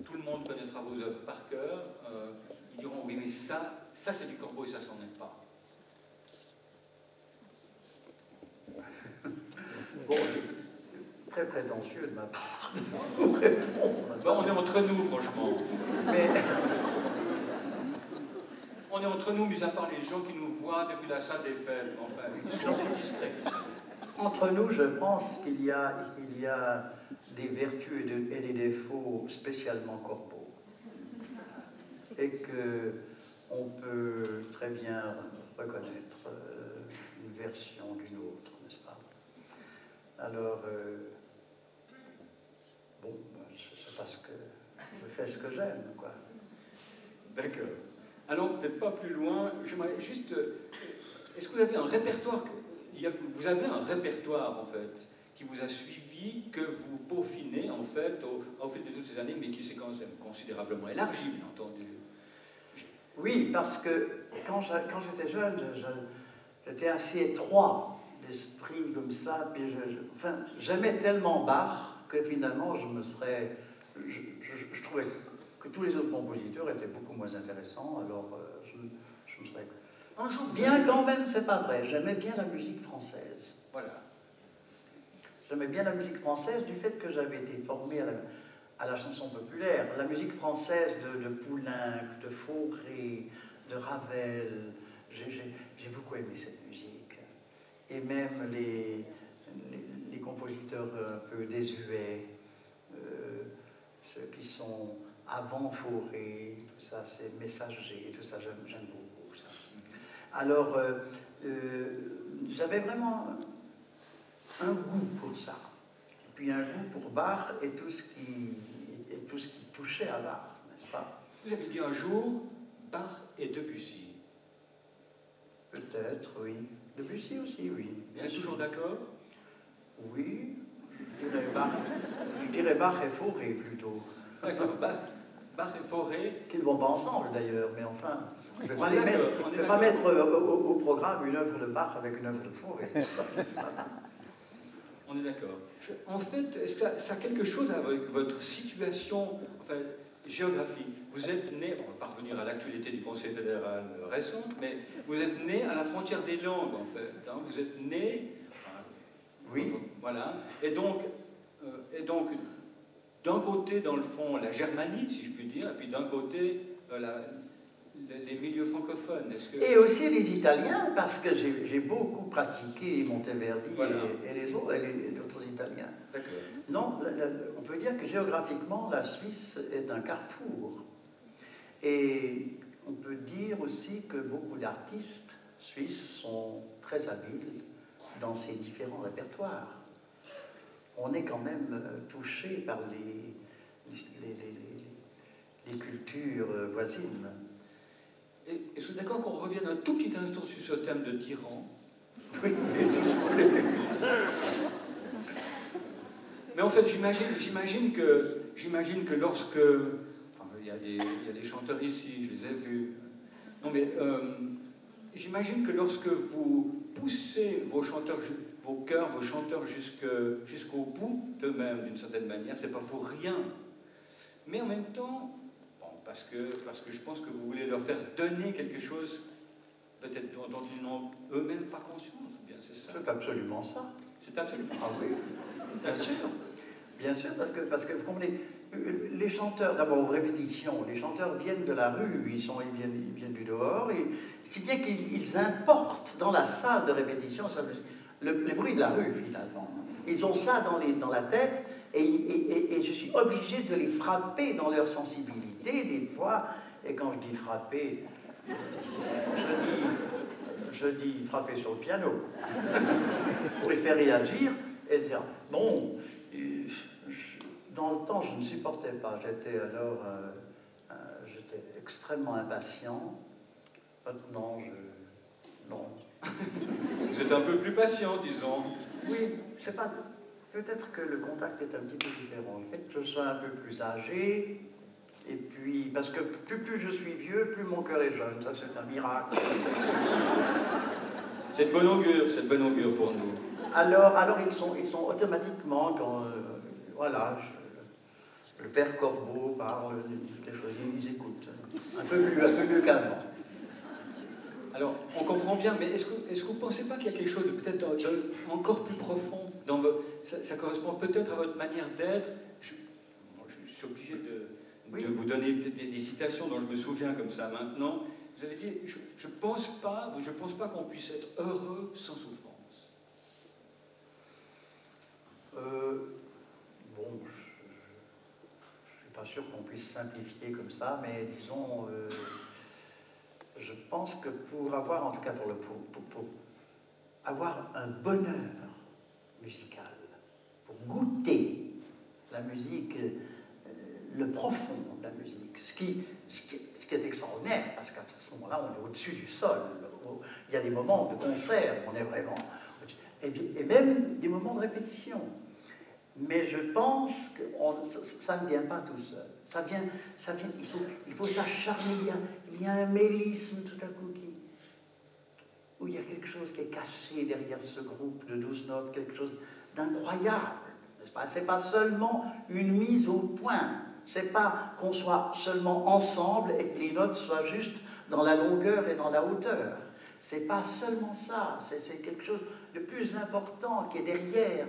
tout le monde connaîtra vos œuvres par cœur, euh, ils diront oui, mais ça, ça c'est du corbeau et ça s'en est pas Bon, c'est très prétentieux de ma part vous répondre. on est entre nous, franchement. Mais... On est entre nous, mis à part les gens qui nous voient depuis la salle des fêtes. Enfin, j'en suis discret. Entre nous, je pense qu'il y a, il y a des vertus et, des défauts spécialement corporaux. Et que on peut très bien reconnaître euh, une version d'une autre, n'est-ce pas? Alors, euh, bon, ben, c'est parce que je fais ce que j'aime, quoi. D'accord. Allons peut-être pas plus loin. J'aimerais juste. Euh, est-ce que vous avez un répertoire Vous avez un répertoire en fait? Qui vous a suivi, que vous peaufinez en fait au, fil de toutes ces années, mais qui s'est quand même considérablement élargi, bien entendu. Oui, parce que quand j'étais jeune, j'étais assez étroit d'esprit comme ça, puis enfin, j'aimais tellement Bach que finalement je me serais, je trouvais que tous les autres compositeurs étaient beaucoup moins intéressants, alors euh, je, me serais... Un jour, bien quand même, c'est pas vrai, j'aimais bien la musique française. Voilà. J'aimais bien la musique française du fait que j'avais été formé à la, chanson populaire. La musique française de, de Poulenc, de Fauré, de Ravel, j'ai beaucoup aimé cette musique. Et même les, les, compositeurs un peu désuets, euh, ceux qui sont avant Forêt, tout ça, c'est messager, tout ça, j'aime beaucoup ça. Alors, euh, euh, j'avais vraiment un goût pour ça. Et puis un goût pour Bach et tout ce qui, et tout ce qui touchait à Bach, n'est-ce pas? Vous avez dit un jour Bach et Debussy. Peut-être, oui. Debussy aussi, oui. Vous êtes toujours d'accord? Oui. Je dirais, Bach, je dirais Bach et Fauré plutôt. D'accord. Bach et Forêt. Qui ne vont pas ensemble d'ailleurs, mais enfin, je ne vais pas, mettre, pas mettre au, programme une œuvre de Bach avec une œuvre de Forêt. on est d'accord. En fait, est-ce que ça, a quelque chose avec votre situation enfin, géographique? Vous êtes né, on va parvenir à l'actualité du Conseil fédéral récent, mais vous êtes né à la frontière des langues, en fait. Hein. vous êtes né. oui. Voilà. Et donc, euh, et donc d'un côté, dans le fond, la Germanie, si je puis dire, et puis d'un côté, euh, les milieux francophones. Et aussi les Italiens, parce que j'ai beaucoup pratiqué Monteverdi et, les autres, et d'autres Italiens. Non, on peut dire que géographiquement, la Suisse est un carrefour. Et on peut dire aussi que beaucoup d'artistes suisses sont très habiles dans ces différents répertoires on est quand même euh, touché par les, les, cultures euh, voisines. Et, je suis d'accord qu'on revienne un tout petit instant sur ce thème de tyran. Oui, Mais en fait, j'imagine que, que lorsque... Enfin, il y, a des, il y, a des, chanteurs ici, je les ai vus. Non, mais euh, j'imagine que lorsque vous poussez vos chanteurs, vos chœurs, vos chanteurs jusqu'au bout d'eux-mêmes, d'une certaine manière, c'est pas pour rien. Mais en même temps, parce, que, parce que je pense que vous voulez leur faire donner quelque chose, peut-être dont, dont ils n'ont eux-mêmes pas conscience. Bien, c'est ça. C'est absolument ça. C'est absolument. Ah oui, bien sûr. Bien sûr, parce que, parce que les, chanteurs, d'abord aux répétitions, les chanteurs viennent de la rue, ils, sont, ils, viennent, ils viennent du dehors, et si bien qu'ils importent dans la salle de répétition ça, le, les bruits de la rue finalement. Ils ont ça dans, les, dans la tête, et, et, et, je suis obligé de les frapper dans leur sensibilité, des fois, et quand je dis frapper, je dis je dis frapper sur le piano pour les faire réagir et dire bon, dans le temps je ne supportais pas, j'étais alors euh, euh, j'étais extrêmement impatient. Maintenant je non. Vous êtes un peu plus patient, disons. Oui, c'est pas. Peut-être que le contact est un petit peu différent. Le fait que je sois un peu plus âgé, et puis, parce que plus, plus je suis vieux, plus mon cœur est jeune. Ça, c'est un miracle. C'est de bon augure, c'est de bon augure pour nous. Alors, alors ils, sont, ils sont automatiquement, quand, euh, voilà, le père Corbeau parle des choses, ils écoutent. Un peu plus, un peu mieux qu'avant. Alors, on comprend bien, mais est-ce que, est que vous ne pensez pas qu'il y a quelque chose de peut-être encore plus profond dans ça, correspond peut-être à votre manière d'être? Je, je, suis obligé de, de vous donner des, citations dont je me souviens comme ça maintenant. Vous avez dit, je ne pense pas, je pense pas qu'on puisse être heureux sans souffrance. Euh, bon, je ne suis pas sûr qu'on puisse simplifier comme ça, mais disons, euh, je pense que pour avoir, en tout cas pour, le, pour, pour avoir un bonheur musical, pour goûter la musique le profond de la musique, ce qui, ce qui, est extraordinaire, parce qu'à ce moment-là, on est au-dessus du sol. Il y a des moments de concert on est vraiment. Et, même des moments de répétition. Mais je pense que ça, ne vient pas tout seul. Ça vient, ça vient, il faut, il faut s'acharner. Il, il, y a un mélisme tout à coup qui, où il y a quelque chose qui est caché derrière ce groupe de douze notes, quelque chose d'incroyable. Ce n'est pas, pas seulement une mise au point c'est pas qu'on soit seulement ensemble et que les notes soient juste dans la longueur et dans la hauteur. C'est pas seulement ça, c'est quelque chose de plus important qui est derrière.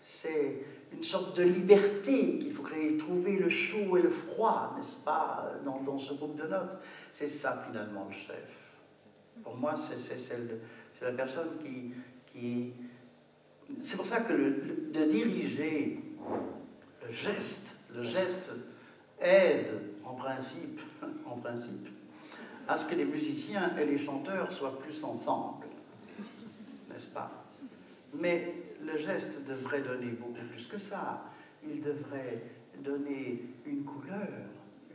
C'est une sorte de liberté qu'il faut créer, trouver le chaud et le froid, n'est-ce pas, dans, dans, ce groupe de notes. C'est ça finalement le chef. Pour moi, c'est la personne qui. qui c'est pour ça que le, de diriger le geste le geste aide en principe, en principe à ce que les musiciens et les chanteurs soient plus ensemble, n'est-ce pas? Mais le geste devrait donner beaucoup plus que ça. Il devrait donner une couleur,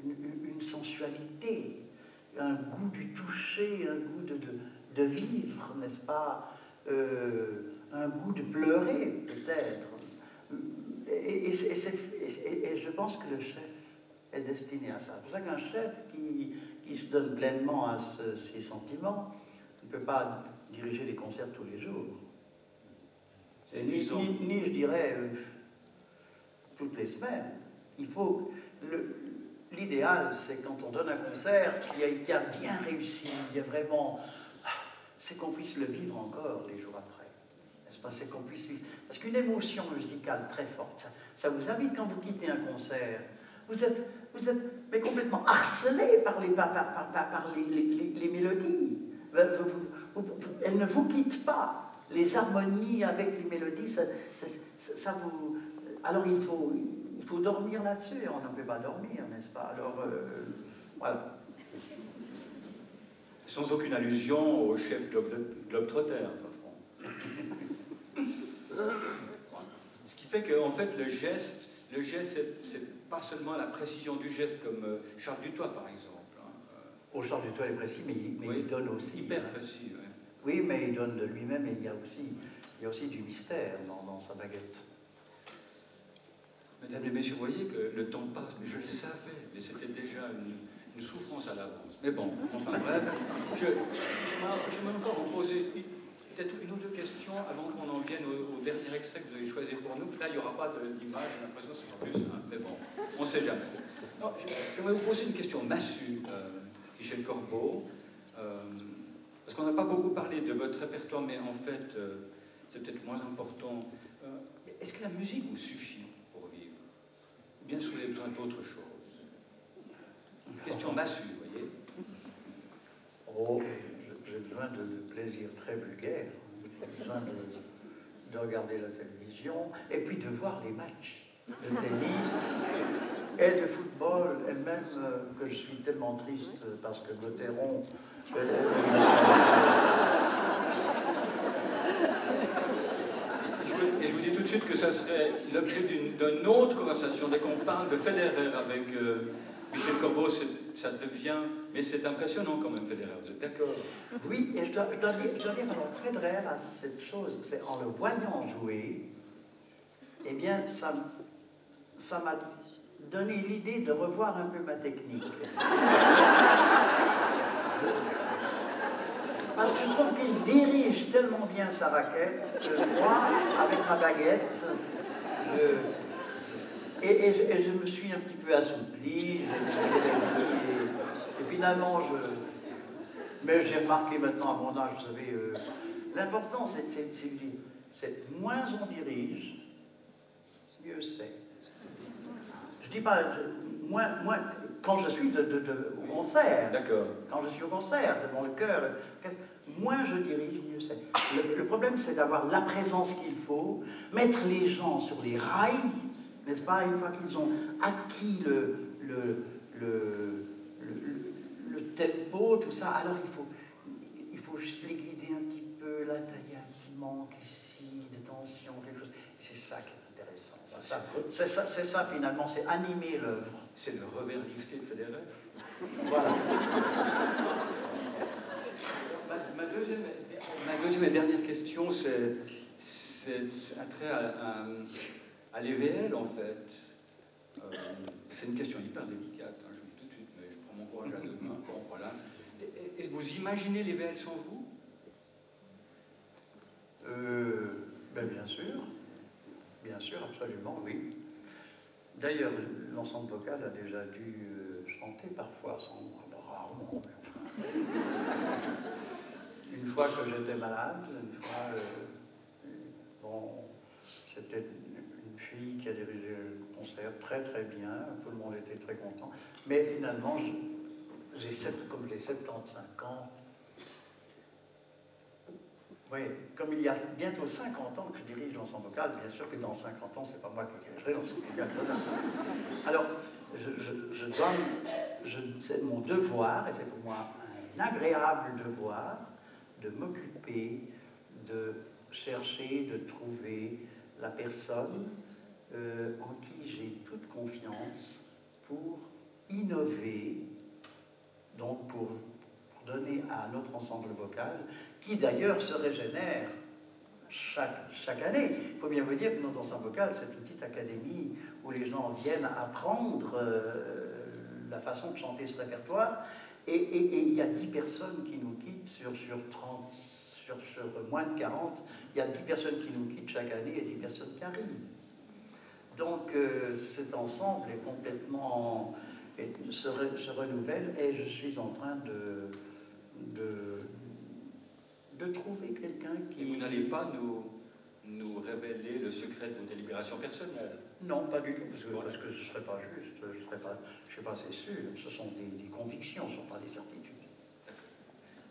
une, sensualité, un goût du toucher, un goût de, vivre, n'est-ce pas? Euh, Un goût de pleurer, peut-être. Et, je pense que le chef est destiné à ça. C'est pour ça qu'un chef qui, qui, se donne pleinement à ses sentiments ne peut pas diriger des concerts tous les jours. Ni, ni, ni, je dirais, euh, toutes les semaines. Il faut. L'idéal, c'est quand on donne un concert qui a, qui a bien réussi, il y a vraiment. Ah, c'est qu'on puisse le vivre encore les jours après n'est-ce pas? C'est qu'on puisse Parce qu'une émotion musicale très forte, ça, vous invite quand vous quittez un concert. Vous êtes, vous êtes mais complètement harcelé par les, par, par, par, les, les, les, mélodies. elles ne vous quittent pas. Les harmonies avec les mélodies, ça, ça, vous. Alors il faut, il faut dormir là-dessus. On ne peut pas dormir, n'est-ce pas? Alors, euh, voilà. Sans aucune allusion au chef Globetrotter, Ce qui fait qu'en en fait, le geste, le geste, c'est pas seulement la précision du geste, comme euh, Charles Dutoit, par exemple. Hein. Oh, Charles Dutoit est précis, mais, il, donne aussi. Hyper précis, oui. Oui, mais il donne de lui-même, et il y a aussi, il y a aussi du mystère dans, sa baguette. Mesdames et messieurs, vous voyez que le temps passe, mais je le savais, mais c'était déjà une, souffrance à l'avance. Mais bon, enfin bref, je, je m'en encore vous poser peut-être une ou deux questions avant qu'on en vienne au, dernier extrait que vous avez choisi pour nous. Là, il n'y aura pas d'image, j'ai l'impression que c'est plus, hein, mais bon, on ne sait jamais. J'aimerais vous poser une question massue, euh, Michel Corbeau, euh, parce qu'on n'a pas beaucoup parlé de votre répertoire, mais en fait, euh, c'est peut-être moins important. Est-ce que la musique vous suffit pour vivre? Ou bien que vous avez besoin d'autre chose? Une question massue, vous voyez Oh, besoin de plaisir très vulgaire. Besoin de, de regarder la télévision et puis de voir les matchs de tennis et de football, et même euh, que je suis tellement triste parce que Gauthieron. Et je vous dis tout de suite que ça serait l'objet d'une autre conversation. Dès qu'on parle de Federer avec euh, Michel Corbeau, ça devient. Mais c'est impressionnant quand même, Federer, vous êtes d'accord? Oui, et je dois, dire, alors, Federer a cette chose, c'est en le voyant jouer, eh bien, ça, ça m'a donné l'idée de revoir un peu ma technique. Parce que je trouve qu'il dirige tellement bien sa raquette que moi, avec ma baguette, et, je, me suis un petit peu assoupli, et, finalement, je, mais j'ai remarqué maintenant à mon âge, vous savez, euh, l'important c'est, c'est, moins on dirige, mieux c'est. Je dis pas, moins, moins, quand je suis de, de, au concert, quand je suis au concert, devant le cœur, moins je dirige, mieux c'est. Le, problème, c'est d'avoir la présence qu'il faut, mettre les gens sur les rails, n'est-ce pas, une fois qu'ils ont acquis le, le, le, le, tempo, tout ça, alors il faut, il faut juste les guider un petit peu, là, il y a un petit manque ici, de tension, quelque chose. C'est ça qui est intéressant. C'est ça, ça, ça, finalement, c'est animer l'œuvre. C'est le revers lifté de Federer Voilà. ma, deuxième, ma, deuxième, et dernière question, c'est un trait à, à, l'EVL, en fait. Euh, c'est une question hyper délicate, hein, je vous dis tout de suite, mais je prends mon courage à deux mains. Bon, voilà. Et, vous imaginez l'EVL sans vous? Euh, ben Bien sûr. Bien sûr, absolument, oui. D'ailleurs, l'ensemble vocal a déjà dû euh, chanter parfois, sans rarement. une fois que j'étais malade, une fois, euh, bon, c'était qui a dirigé le concert très très bien, tout le monde était très content, mais finalement, j'ai comme j'ai 75 ans, oui, comme il y a bientôt 50 ans que je dirige l'ensemble vocal, bien sûr que dans 50 ans, c'est pas moi qui dirigerai l'ensemble vocal. Alors, je, donne, c'est mon devoir, et c'est pour moi un agréable devoir, de m'occuper, de chercher, de trouver la personne euh, en qui j'ai toute confiance pour innover, donc pour donner à notre ensemble vocal qui d'ailleurs se régénère chaque, année. Il faut bien vous dire que notre ensemble vocal, c'est une petite académie où les gens viennent apprendre euh, la façon de chanter ce répertoire. Et, il y a 10 personnes qui nous quittent sur, sur 30, sur, sur, moins de 40. Il y a 10 personnes qui nous quittent chaque année et 10 personnes qui arrivent. Donc euh, cet ensemble est complètement se, se, renouvelle et je suis en train de, de, de trouver quelqu'un qui... Et vous n'allez pas nous, nous révéler le secret de vos délibérations personnelles? Non, pas du tout, parce que, ce ne serait pas juste, je ne serais pas, je sais pas c'est sûr, ce sont des, convictions, ce ne sont pas des certitudes.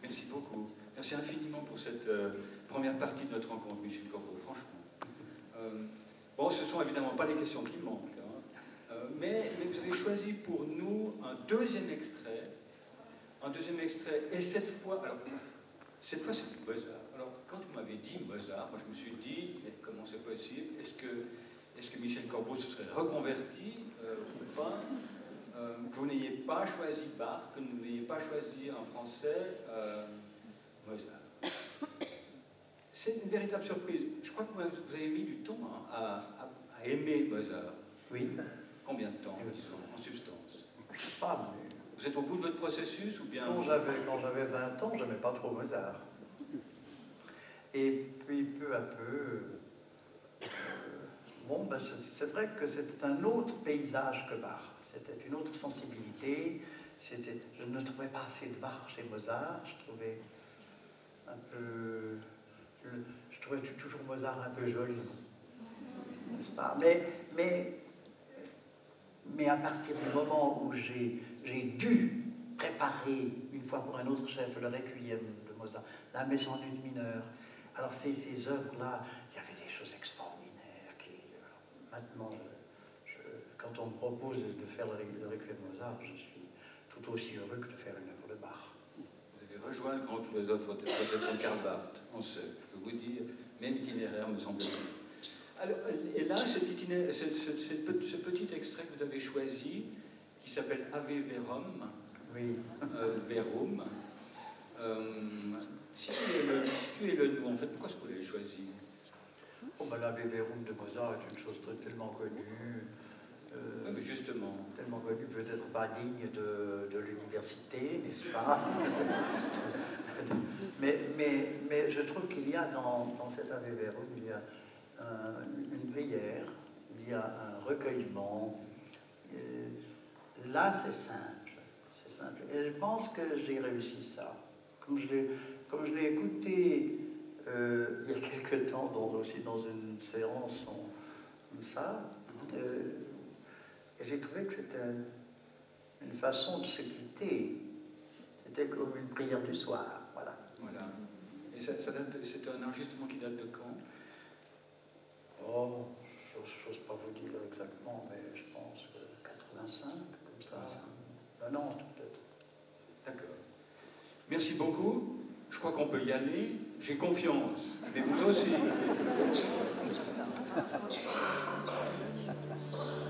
Merci beaucoup. Merci infiniment pour cette euh, première partie de notre rencontre, Michel Corbeau, franchement. Euh, bon, ce ne sont évidemment pas les questions qui manquent, hein. euh, mais, vous avez choisi pour nous un deuxième extrait, un deuxième extrait, et cette fois, alors cette fois, c'est Mozart. Alors, quand vous m'avez dit Mozart, moi je me suis dit, mais comment c'est possible? Est-ce que, est que Michel Corbeau se serait reconverti euh, ou pas? Euh, Que vous n'ayez pas choisi Bach, que vous n'ayez pas choisi en français Mozart. C'est une véritable surprise. Je crois que vous avez mis du temps à, aimer Mozart. Oui. Combien de temps, en substance Pas, Vous êtes au bout de votre processus ou bien Quand j'avais 20 ans, je n'aimais pas trop Mozart. Et puis peu à peu, euh, bon, ben, c'est vrai que c'était un autre paysage que Bach. C'était une autre sensibilité. Je ne trouvais pas assez de Bach chez Mozart. Je trouvais un peu. Je, trouvais toujours Mozart un peu joli. N'est-ce pas? Mais, mais, mais à partir du moment où j'ai dû préparer, une fois pour un autre chef, le requiem de Mozart, la messe en une mineure, alors ces, ces œuvres-là, il y avait des choses extraordinaires qui, euh, maintenant, quand on me propose de faire le, le Requiem Mozart, je suis tout aussi heureux que de faire une œuvre de Bach. Rejoint le grand philosophe protestant Karl Barth, on se, je peux vous dire, même itinéraire me semble-t-il. Alors, et là, cet itinéraire, ce, ce, petit extrait que vous avez choisi, qui s'appelle Ave Verum, oui. euh, Verum, euh, Situez-le nous, en fait. Pourquoi est-ce que vous l'avez choisi? Oh, ben, La Room de Mozart est une chose tellement connue. Euh, mais justement. Tellement connue, peut-être pas digne de, de l'université, n'est-ce pas mais, mais, mais je trouve qu'il y a dans, dans cet Ave il y a une prière, il y a un recueillement. là, c'est simple. C'est simple. Et je pense que j'ai réussi ça. Comme je l'ai comme je l'ai écouté euh, il y a quelque temps, aussi dans une séance comme ça, euh, j'ai trouvé que c'était une façon de se quitter. C'était comme une prière du soir. Voilà. Voilà. Et ça, c'est un enregistrement qui date de quand? Oh, je n'ose pas vous dire exactement, mais je pense que 85, comme ça. Ah, non, peut-être. D'accord. Merci beaucoup. Je crois qu'on peut y aller. J'ai confiance. Mais vous aussi.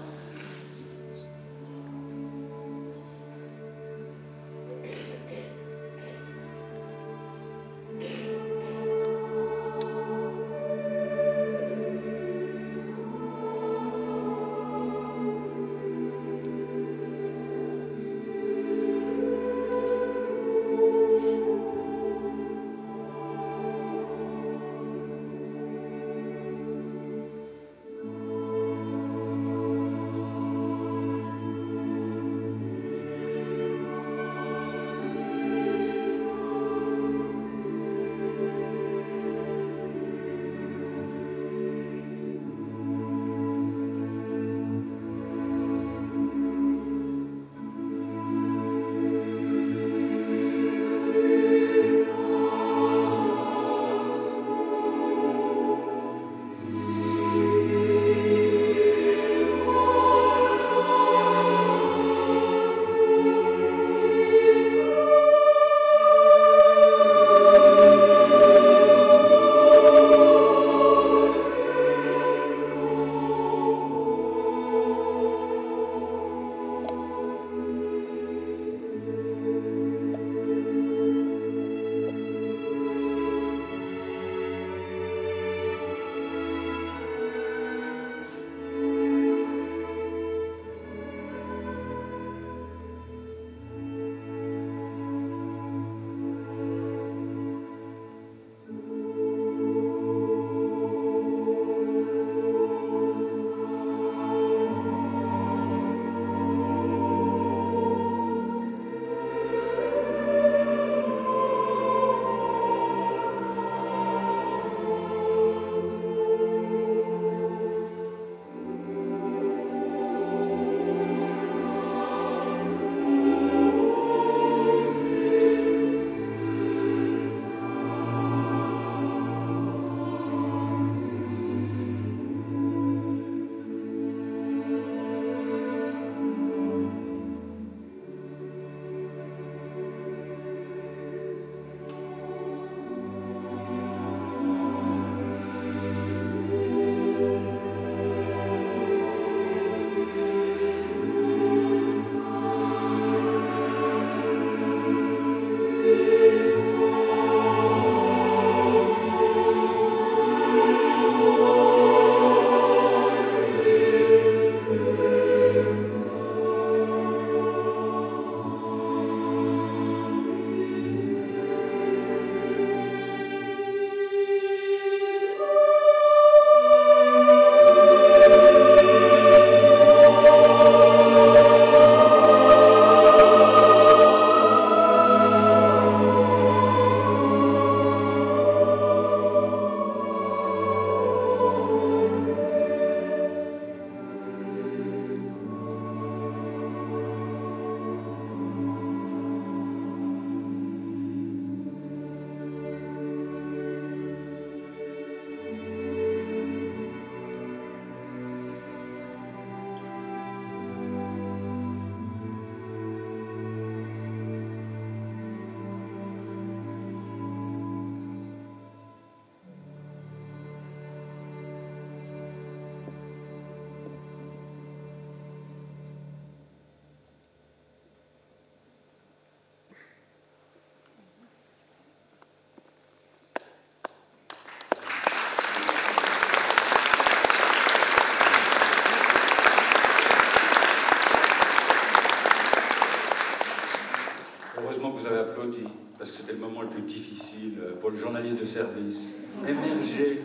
c'était le moment le plus difficile pour le journaliste de service. Émerger,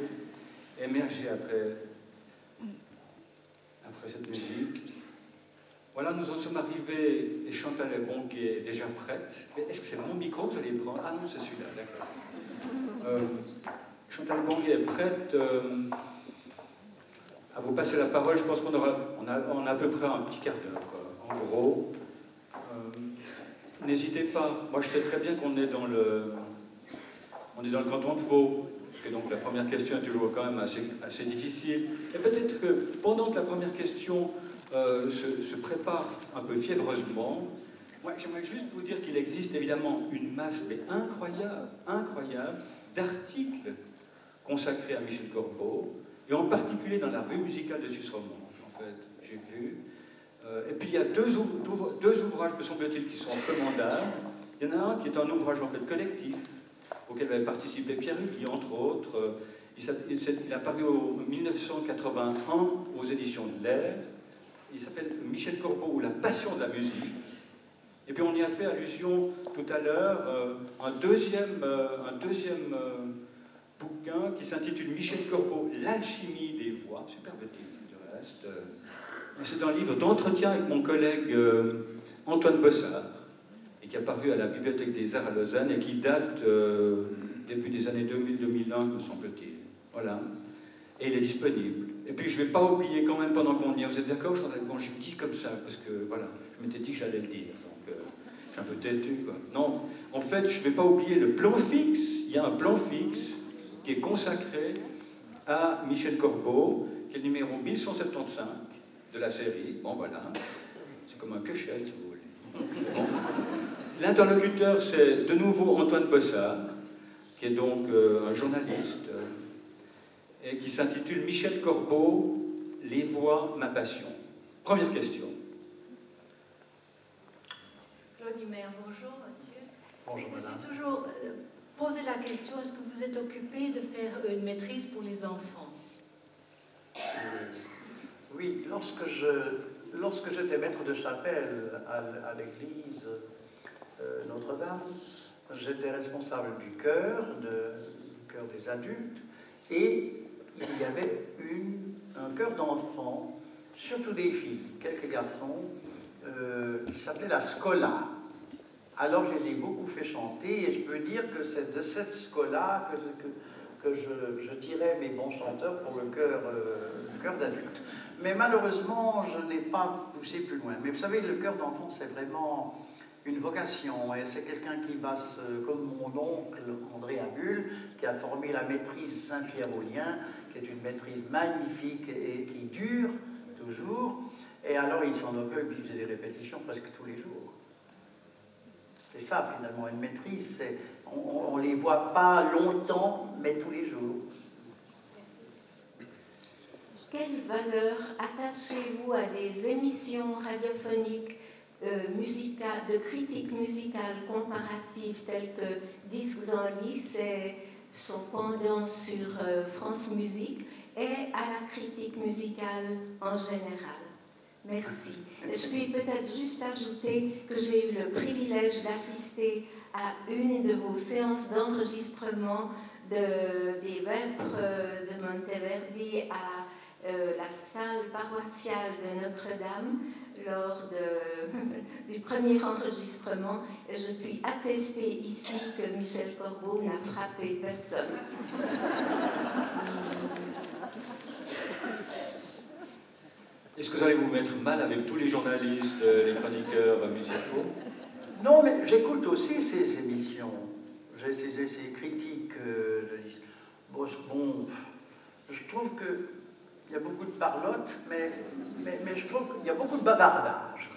émerger après, après cette musique. Voilà, nous en sommes arrivés, et Chantal Bonquet est déjà prête. Est-ce que c'est mon micro que vous allez prendre? Ah non, c'est celui-là, d'accord. Euh, Chantal Bonquet est prête euh, à vous passer la parole. Je pense qu'on aura, on a, on a, à peu près un petit quart d'heure, en gros. N'hésitez pas. Moi, je sais très bien qu'on est dans le, on est dans le canton de Vaud, que donc la première question est toujours quand même assez, assez difficile. Et peut-être que pendant que la première question euh, se, prépare un peu fiévreusement, moi j'aimerais juste vous dire qu'il existe évidemment une masse, mais incroyable, incroyable, d'articles consacrés à Michel Corbeau, et en particulier dans la revue musicale de Suisse romande, en fait, j'ai vu. Euh, et puis il y a deux, deux ouvrages, me semble-t-il, qui sont recommandables. Il y en a un qui est un ouvrage en fait collectif, auquel avait participé Pierre Hully, entre autres. Euh, il, a paru en 1981 aux éditions de l'Air il s'appelle Michel Corbeau ou La passion de la musique. Et puis on y a fait allusion tout à l'heure, euh, un deuxième, euh, un deuxième bouquin qui s'intitule Michel Corbeau, L'alchimie des voix, superbe titre du reste. C'est un livre d'entretien avec mon collègue Antoine Bossard, et qui a paru à la Bibliothèque des Arts à Lausanne et qui date depuis des années 2000-2001, me semble-t-il. Voilà. Et il est disponible. Et puis je ne vais pas oublier quand même pendant qu'on y est, vous êtes d'accord Quand je dis comme ça, parce que voilà, je m'étais dit que j'allais le dire, donc euh, je suis un peu têtu. Non, en fait, je ne vais pas oublier le plan fixe. Il y a un plan fixe qui est consacré à Michel Corbeau, qui est le numéro 1175 de la série. Bon voilà, c'est comme un cachet si vous voulez. L'interlocuteur, c'est de nouveau Antoine Bossard, qui est donc euh, un journaliste et qui s'intitule Michel Corbeau, Les voix, ma passion. Première question. Claudie Maire, bonjour monsieur. Bonjour madame. Je suis toujours euh, posé la question, est-ce que vous êtes occupé de faire une maîtrise pour les enfants? Euh, Oui, lorsque je lorsque j'étais maître de chapelle à, l'église euh, Notre-Dame, j'étais responsable du chœur, du chœur des adultes, et il y avait un chœur d'enfants, surtout des filles, quelques garçons, euh, qui s'appelait la Scola. Alors je les ai beaucoup fait chanter et je peux dire que c'est de cette Scola que, je, tirais mes bons chanteurs pour le chœur, euh, d'adulte. Mais malheureusement, je n'ai pas poussé plus loin. Mais vous savez, le chœur d'enfant, c'est vraiment une vocation. Et c'est quelqu'un qui va, comme mon oncle André Abul, qui a formé la maîtrise Saint-Pierre-Aulien, qui est une maîtrise magnifique et qui dure toujours. Et alors il s'en occupe, il faisait des répétitions presque tous les jours. C'est ça finalement, une maîtrise, on ne les voit pas longtemps, mais tous les jours. Quelle valeur attachez-vous à des émissions radiophoniques euh, de critique musicale comparative telles que Disques en lice et son pendant sur euh, France Musique et à la critique musicale en général? Merci. Je puis peut-être juste ajouter que j'ai eu le privilège d'assister à une de vos séances d'enregistrement de, des Vêpres euh, de Monteverdi à euh, la salle paroissiale de Notre-Dame lors de, du premier enregistrement et je puis attester ici que Michel Corbeau n'a frappé personne. Est-ce que vous allez vous mettre mal avec tous les journalistes, euh, les chroniqueurs musicaux? Non, mais j'écoute aussi ces émissions. J'ai ces, ces, critiques. Euh, bon, je trouve que il y a beaucoup de parlotte, mais, mais, je trouve qu'il y a beaucoup de bavardage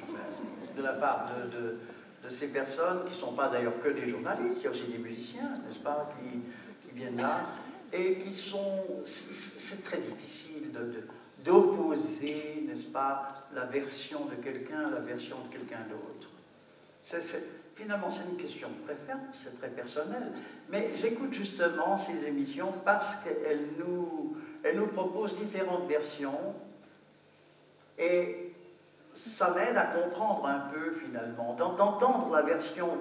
de la part de, de, ces personnes qui ne sont pas d'ailleurs que des journalistes, il y a aussi des musiciens, n'est-ce pas, qui, qui, viennent là, et qui sont. C'est très difficile d'opposer, n'est-ce pas, la version de quelqu'un à la version de quelqu'un d'autre. Finalement, c'est une question de préférence, c'est très personnel. Mais j'écoute justement ces émissions parce qu'elles nous, elle nous propose différentes versions et ça m'aide à comprendre un peu finalement, d'entendre la version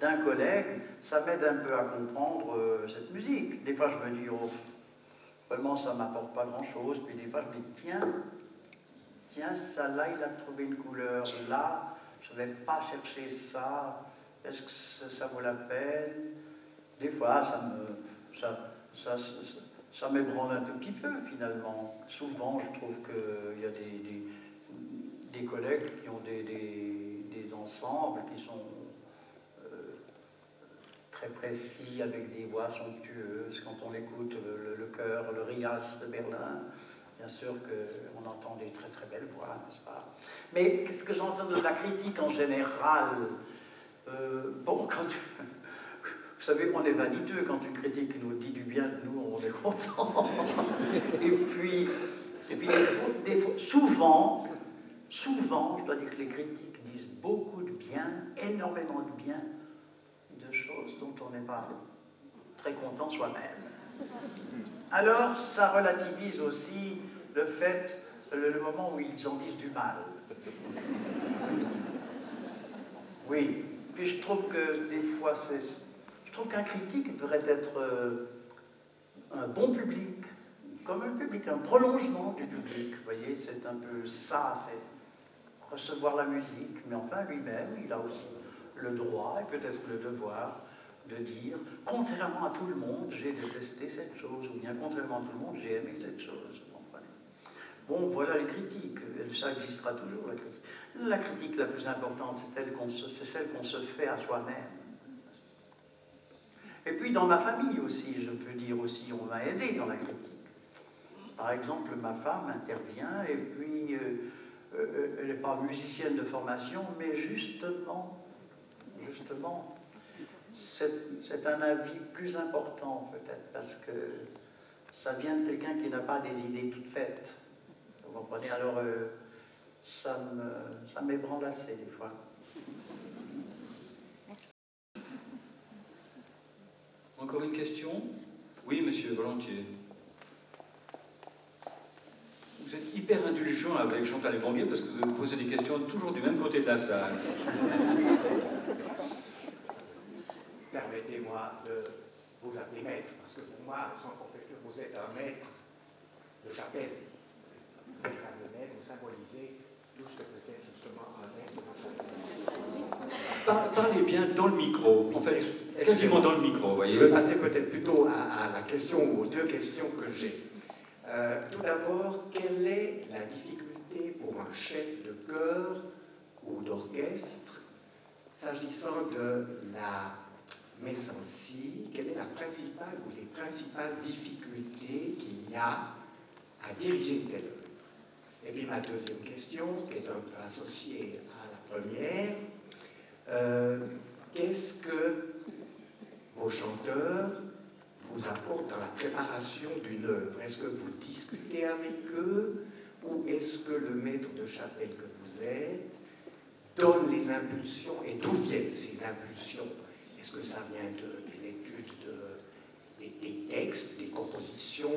d'un collègue, ça m'aide un peu à comprendre euh, cette musique. Des fois, je me dis, oh, vraiment, ça m'apporte pas grand-chose. Puis des fois, je me dis, tiens, tiens, ça là, il a trouvé une couleur. Là, je ne vais pas chercher ça. Est-ce que ça, vaut la peine? Des fois, ça me. Ça, ça, ça, m'ébranle un tout petit peu, finalement. Souvent, je trouve qu'il y a des, des, collègues qui ont des, des ensembles qui sont très précis, avec des voix somptueuses. Quand on écoute le, le, chœur, le Rias de Berlin, bien sûr qu'on entend des très très belles voix, n'est-ce pas? Mais qu'est-ce que j'entends de la critique en général? Euh, Bon, quand vous savez, on est vaniteux quand une critique nous dit du bien de nous, on est content. et puis, et puis des fois, souvent, souvent, je dois dire que les critiques disent beaucoup de bien, énormément de bien, choses dont on n'est pas très content soi-même. Alors, ça relativise aussi le fait, le, moment où ils en disent du mal. Oui, puis je trouve que des fois, c'est, trouve qu'un critique devrait être euh, un bon public, comme un public, un prolongement du public. Vous voyez, c'est un peu ça, c'est recevoir la musique, mais enfin lui-même, il a aussi le droit et peut-être le devoir de dire, contrairement à tout le monde, j'ai détesté cette chose, ou bien contrairement à tout le monde, j'ai aimé cette chose. Bon, voilà les critiques, ça existera toujours, la critique. La critique la plus importante, c'est celle qu'on se, fait à soi-même. Et puis dans ma famille aussi, je peux dire aussi, on m'a aidé dans la critique. Par exemple, ma femme intervient et puis euh, euh, elle n'est pas musicienne de formation, mais justement, justement, c'est un avis plus important peut-être parce que ça vient de quelqu'un qui n'a pas des idées toutes faites. Vous comprenez? Alors, euh, ça m'ébranle assez des fois. Encore une question Oui, monsieur, volontiers. Vous êtes hyper indulgent avec Chantal et Banguet parce que vous posez des questions toujours du même côté de la salle. permettez-moi de vous appeler maître, parce que pour moi, sans que vous êtes un maître de chapelle. Véritable maître, vous symbolisez tout ce que peut être justement un maître de chapelle. Parlez bien dans le micro, en fait, quasiment dans le micro, voyez. Je vais passer peut-être plutôt à, la question ou aux deux questions que j'ai. Euh, tout d'abord, quelle est la difficulté pour un chef de chœur ou d'orchestre s'agissant de la aussi quelle est la principale ou les principales difficultés qu'il y a à diriger une telle œuvre? Et puis ma deuxième question, qui est un peu associée à la première, euh, qu'est-ce que vos chanteurs vous apportent dans la préparation d'une œuvre? Est-ce que vous discutez avec eux? Ou est-ce que le maître de chapelle que vous êtes donne les impulsions? Et d'où viennent ces impulsions? Est-ce que ça vient de, des études, de, des, textes, des compositions,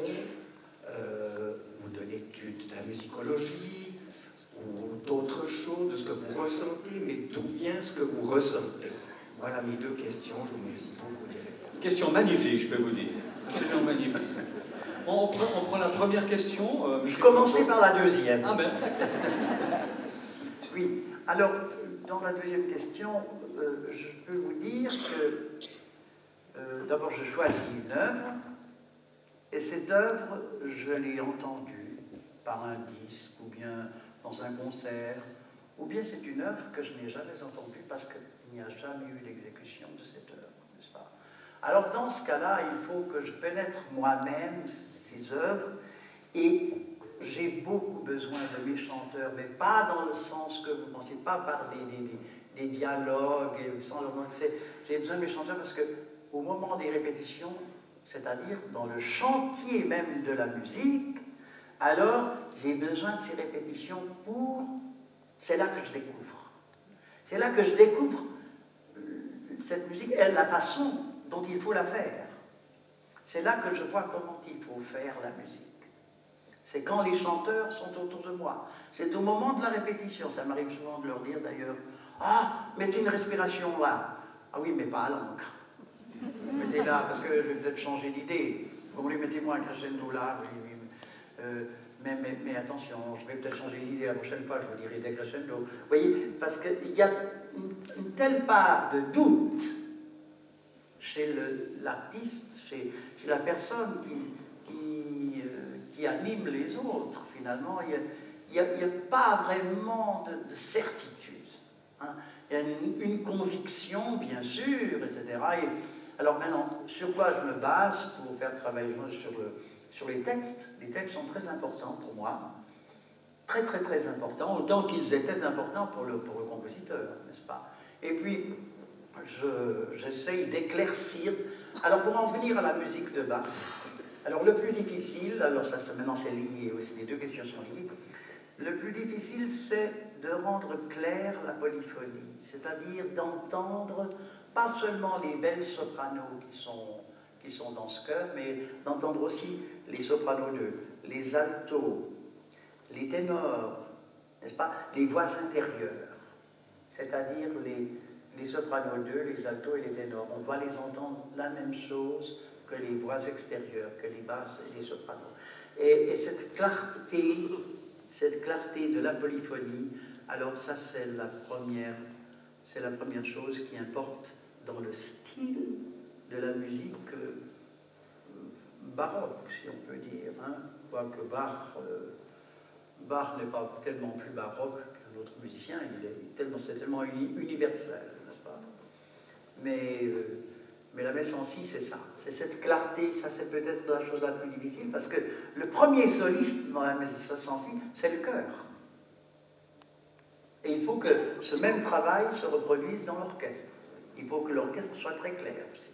euh, ou de l'étude de la musicologie, ou d'autres choses, de ce que vous ressentez, mais d'où vient ce que vous ressentez? Voilà mes deux questions, je vous remercie beaucoup Question magnifique, je peux vous dire. Absolument magnifique. On prend, on prend la première question. Euh, je commencerai par la deuxième. Ah ben, Oui, alors, dans la deuxième question, euh, je peux vous dire que euh, d'abord je choisis une œuvre, et cette œuvre, je l'ai entendue par un disque, ou bien dans un concert, ou bien c'est une œuvre que je n'ai jamais entendue parce qu'il n'y a jamais eu d'exécution de cette œuvre, n'est-ce pas? Alors dans ce cas-là, il faut que je pénètre moi-même ces œuvres, et j'ai beaucoup besoin de mes chanteurs, mais pas dans le sens que vous pensez, pas par des, des, des dialogues, sans j'ai besoin de mes chanteurs parce que au moment des répétitions, c'est-à-dire dans le chantier même de la musique, alors j'ai besoin de ces répétitions pour... C'est là que je découvre. C'est là que je découvre euh, cette musique, et la façon dont il faut la faire. C'est là que je vois comment il faut faire la musique. C'est quand les chanteurs sont autour de moi. C'est au moment de la répétition. Ça m'arrive souvent de leur dire d'ailleurs, ah, mettez une respiration là. Ah oui, mais pas à l'encre. Mettez là, parce que je vais peut-être changer d'idée. Vous voulez, mettez-moi un crescendo là, oui, oui. Euh, mais, attention, je vais peut-être changer d'idée la prochaine fois, je vous dirai des crescendo. Vous voyez, parce qu'il y a une, telle part de doute chez l'artiste, chez, la personne euh, qui, anime les autres, finalement. Il n'y a, a, pas vraiment de, certitude. Hein. Il y a une, conviction, bien sûr, etc. alors maintenant, sur quoi je me base pour faire travailler sur le sur les textes. Les textes sont très importants pour moi, très très très importants, autant qu'ils étaient importants pour le, pour le compositeur, n'est-ce pas? Et puis, j'essaye d'éclaircir. Alors pour en venir à la musique de Bach, alors le plus difficile, alors ça, maintenant c'est lié aussi, les deux questions sont liées, le plus difficile c'est de rendre claire la polyphonie, c'est-à-dire d'entendre pas seulement les belles sopranos qui sont qui sont dans ce chœur, mais d'entendre aussi les sopranos 2, les altos, les ténors, n'est-ce pas, les voix intérieures, c'est-à-dire les, les sopranos 2, les altos et les ténors. On va les entendre la même chose que les voix extérieures, que les basses et les sopranos. Et, et cette clarté, cette clarté de la polyphonie, alors ça c'est la première, c'est la première chose qui importe dans le style de la musique euh, baroque, si on peut dire. Hein. Quoique Bach, euh, Bach n'est pas tellement plus baroque qu'un autre musicien, il est tellement, c'est tellement universel, n'est-ce pas? Mais, euh, mais la messe en si, c'est ça. C'est cette clarté, ça c'est peut-être la chose la plus difficile, parce que le premier soliste dans la messe en si, c'est le cœur. Et il faut que ce même travail se reproduise dans l'orchestre. Il faut que l'orchestre soit très clair aussi.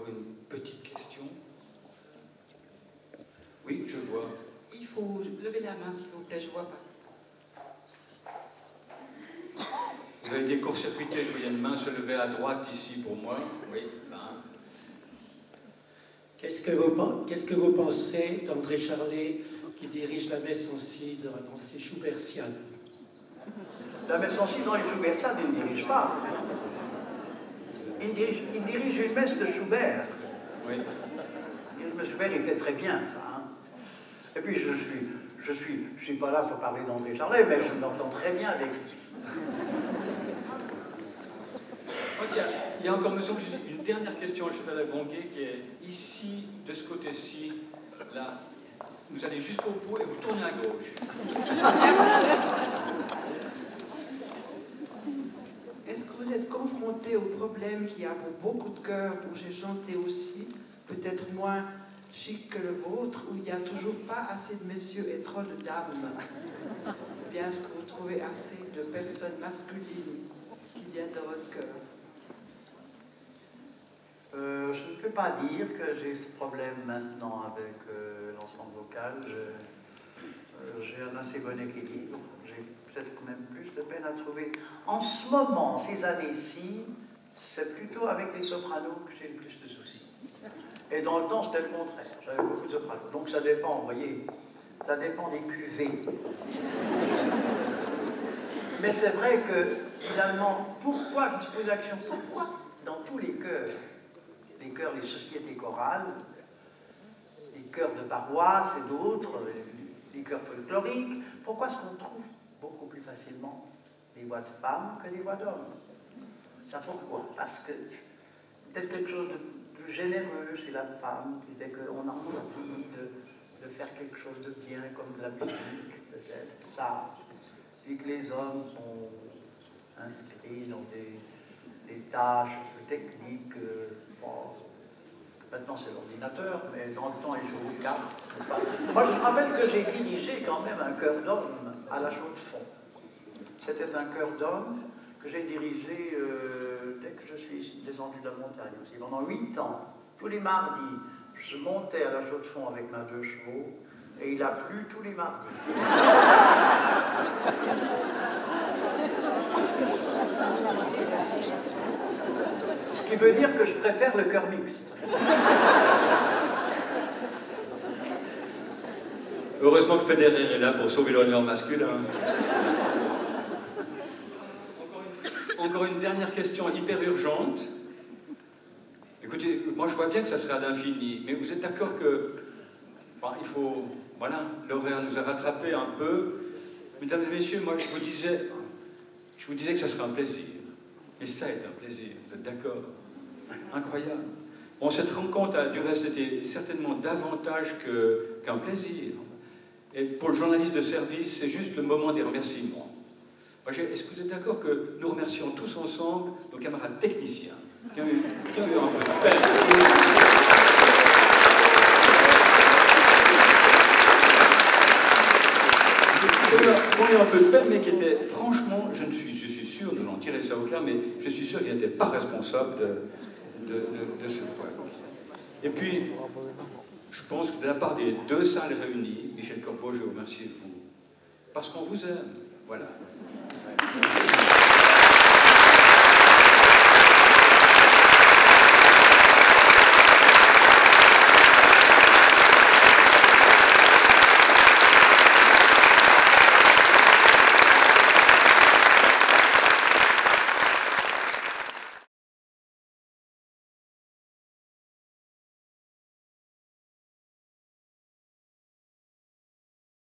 Encore une petite question. Oui, je vois. Il faut lever la main, s'il vous plaît, je ne vois pas. Vous avez été court-circuité, je voyais une main se lever à droite ici pour moi. Oui, là. Qu'est-ce que vous, qu'est-ce que vous pensez d'André Charlet qui dirige la messe en si dans ses Schubertiades La messe en si dans les Schubertiades, il ne dirige pas. Il dirige, une messe de Schubert. Oui. Le Schubert, il fait très bien ça. Hein. Et puis, je suis, je suis, je suis pas là pour parler d'André Charlet, mais je m'entends très bien avec lui. Il y, a, encore, monsieur, une dernière question au cheval à Bonguet qui est ici, de ce côté-ci, là. Vous allez jusqu'au bout et vous tournez à gauche. Est-ce que vous êtes confronté au problème qu'il y a beaucoup de chœurs où j'ai chanté aussi, peut-être moins chic que le vôtre, où il n'y a toujours pas assez de messieurs et trop de dames? Ou bien est-ce que vous trouvez assez de personnes masculines qui viennent dans votre cœur? Euh, je ne peux pas dire que j'ai ce problème maintenant avec euh, l'ensemble vocal. Euh, j'ai un assez bon équilibre peut-être même plus de peine à trouver. En ce moment, ces années-ci, c'est plutôt avec les sopranos que j'ai le plus de soucis. Et dans le temps, c'était le contraire. J'avais beaucoup de sopranos. Donc ça dépend, vous voyez, ça dépend des cuvées. Mais c'est vrai que finalement, pourquoi, je pose la question, pourquoi dans tous les chœurs, les chœurs les sociétés chorales, les chœurs de paroisse et d'autres, les chœurs folkloriques, pourquoi est-ce qu'on trouve beaucoup plus facilement des voix de femmes que des voix d'hommes. Ça pourquoi? Parce que peut-être quelque chose de plus généreux chez la femme, qui fait qu'on a envie de, de, faire quelque chose de bien, comme de la musique, peut-être, ça. Et que les hommes sont inscrits dans des, des tâches techniques. Euh, maintenant c'est l'ordinateur, mais dans le temps ils jouaient aux cartes. Moi je rappelle que j'ai dirigé quand même un chœur d'homme à la chaux de fond. C'était un chœur d'homme que j'ai dirigé euh, dès que je suis descendu de la montagne aussi. Pendant huit ans, tous les mardis, je montais à la chaux de fond avec ma deux chevaux et il a plu tous les mardis. Ce qui veut dire que je préfère le cœur mixte. Heureusement que Federer est là pour sauver l'honneur masculin. encore une dernière question hyper urgente. Écoutez, moi je vois bien que ça sera à l'infini, mais vous êtes d'accord que il faut, voilà, l'horaire nous a rattrapé un peu. Mesdames et messieurs, moi je vous disais, je vous disais que ça serait un plaisir. Et ça est un plaisir, vous êtes d'accord? Incroyable. Bon, cette rencontre a du reste été certainement davantage qu'un plaisir. Et pour le journaliste de service, c'est juste le moment des remerciements. Est-ce que vous êtes d'accord que nous remercions tous ensemble nos camarades techniciens qui ont eu, qui ont eu un peine? Qui ont eu un peu de peine, mais qui étaient, franchement, je, ne suis, je suis sûr, nous allons tirer ça au clair, mais je suis sûr qu'ils n'étaient pas responsables de, de, ce problème. Et puis, je pense que de la part des deux salles réunies, Michel Corbeau, je vous remercie vous, parce qu'on vous aime. Voilà.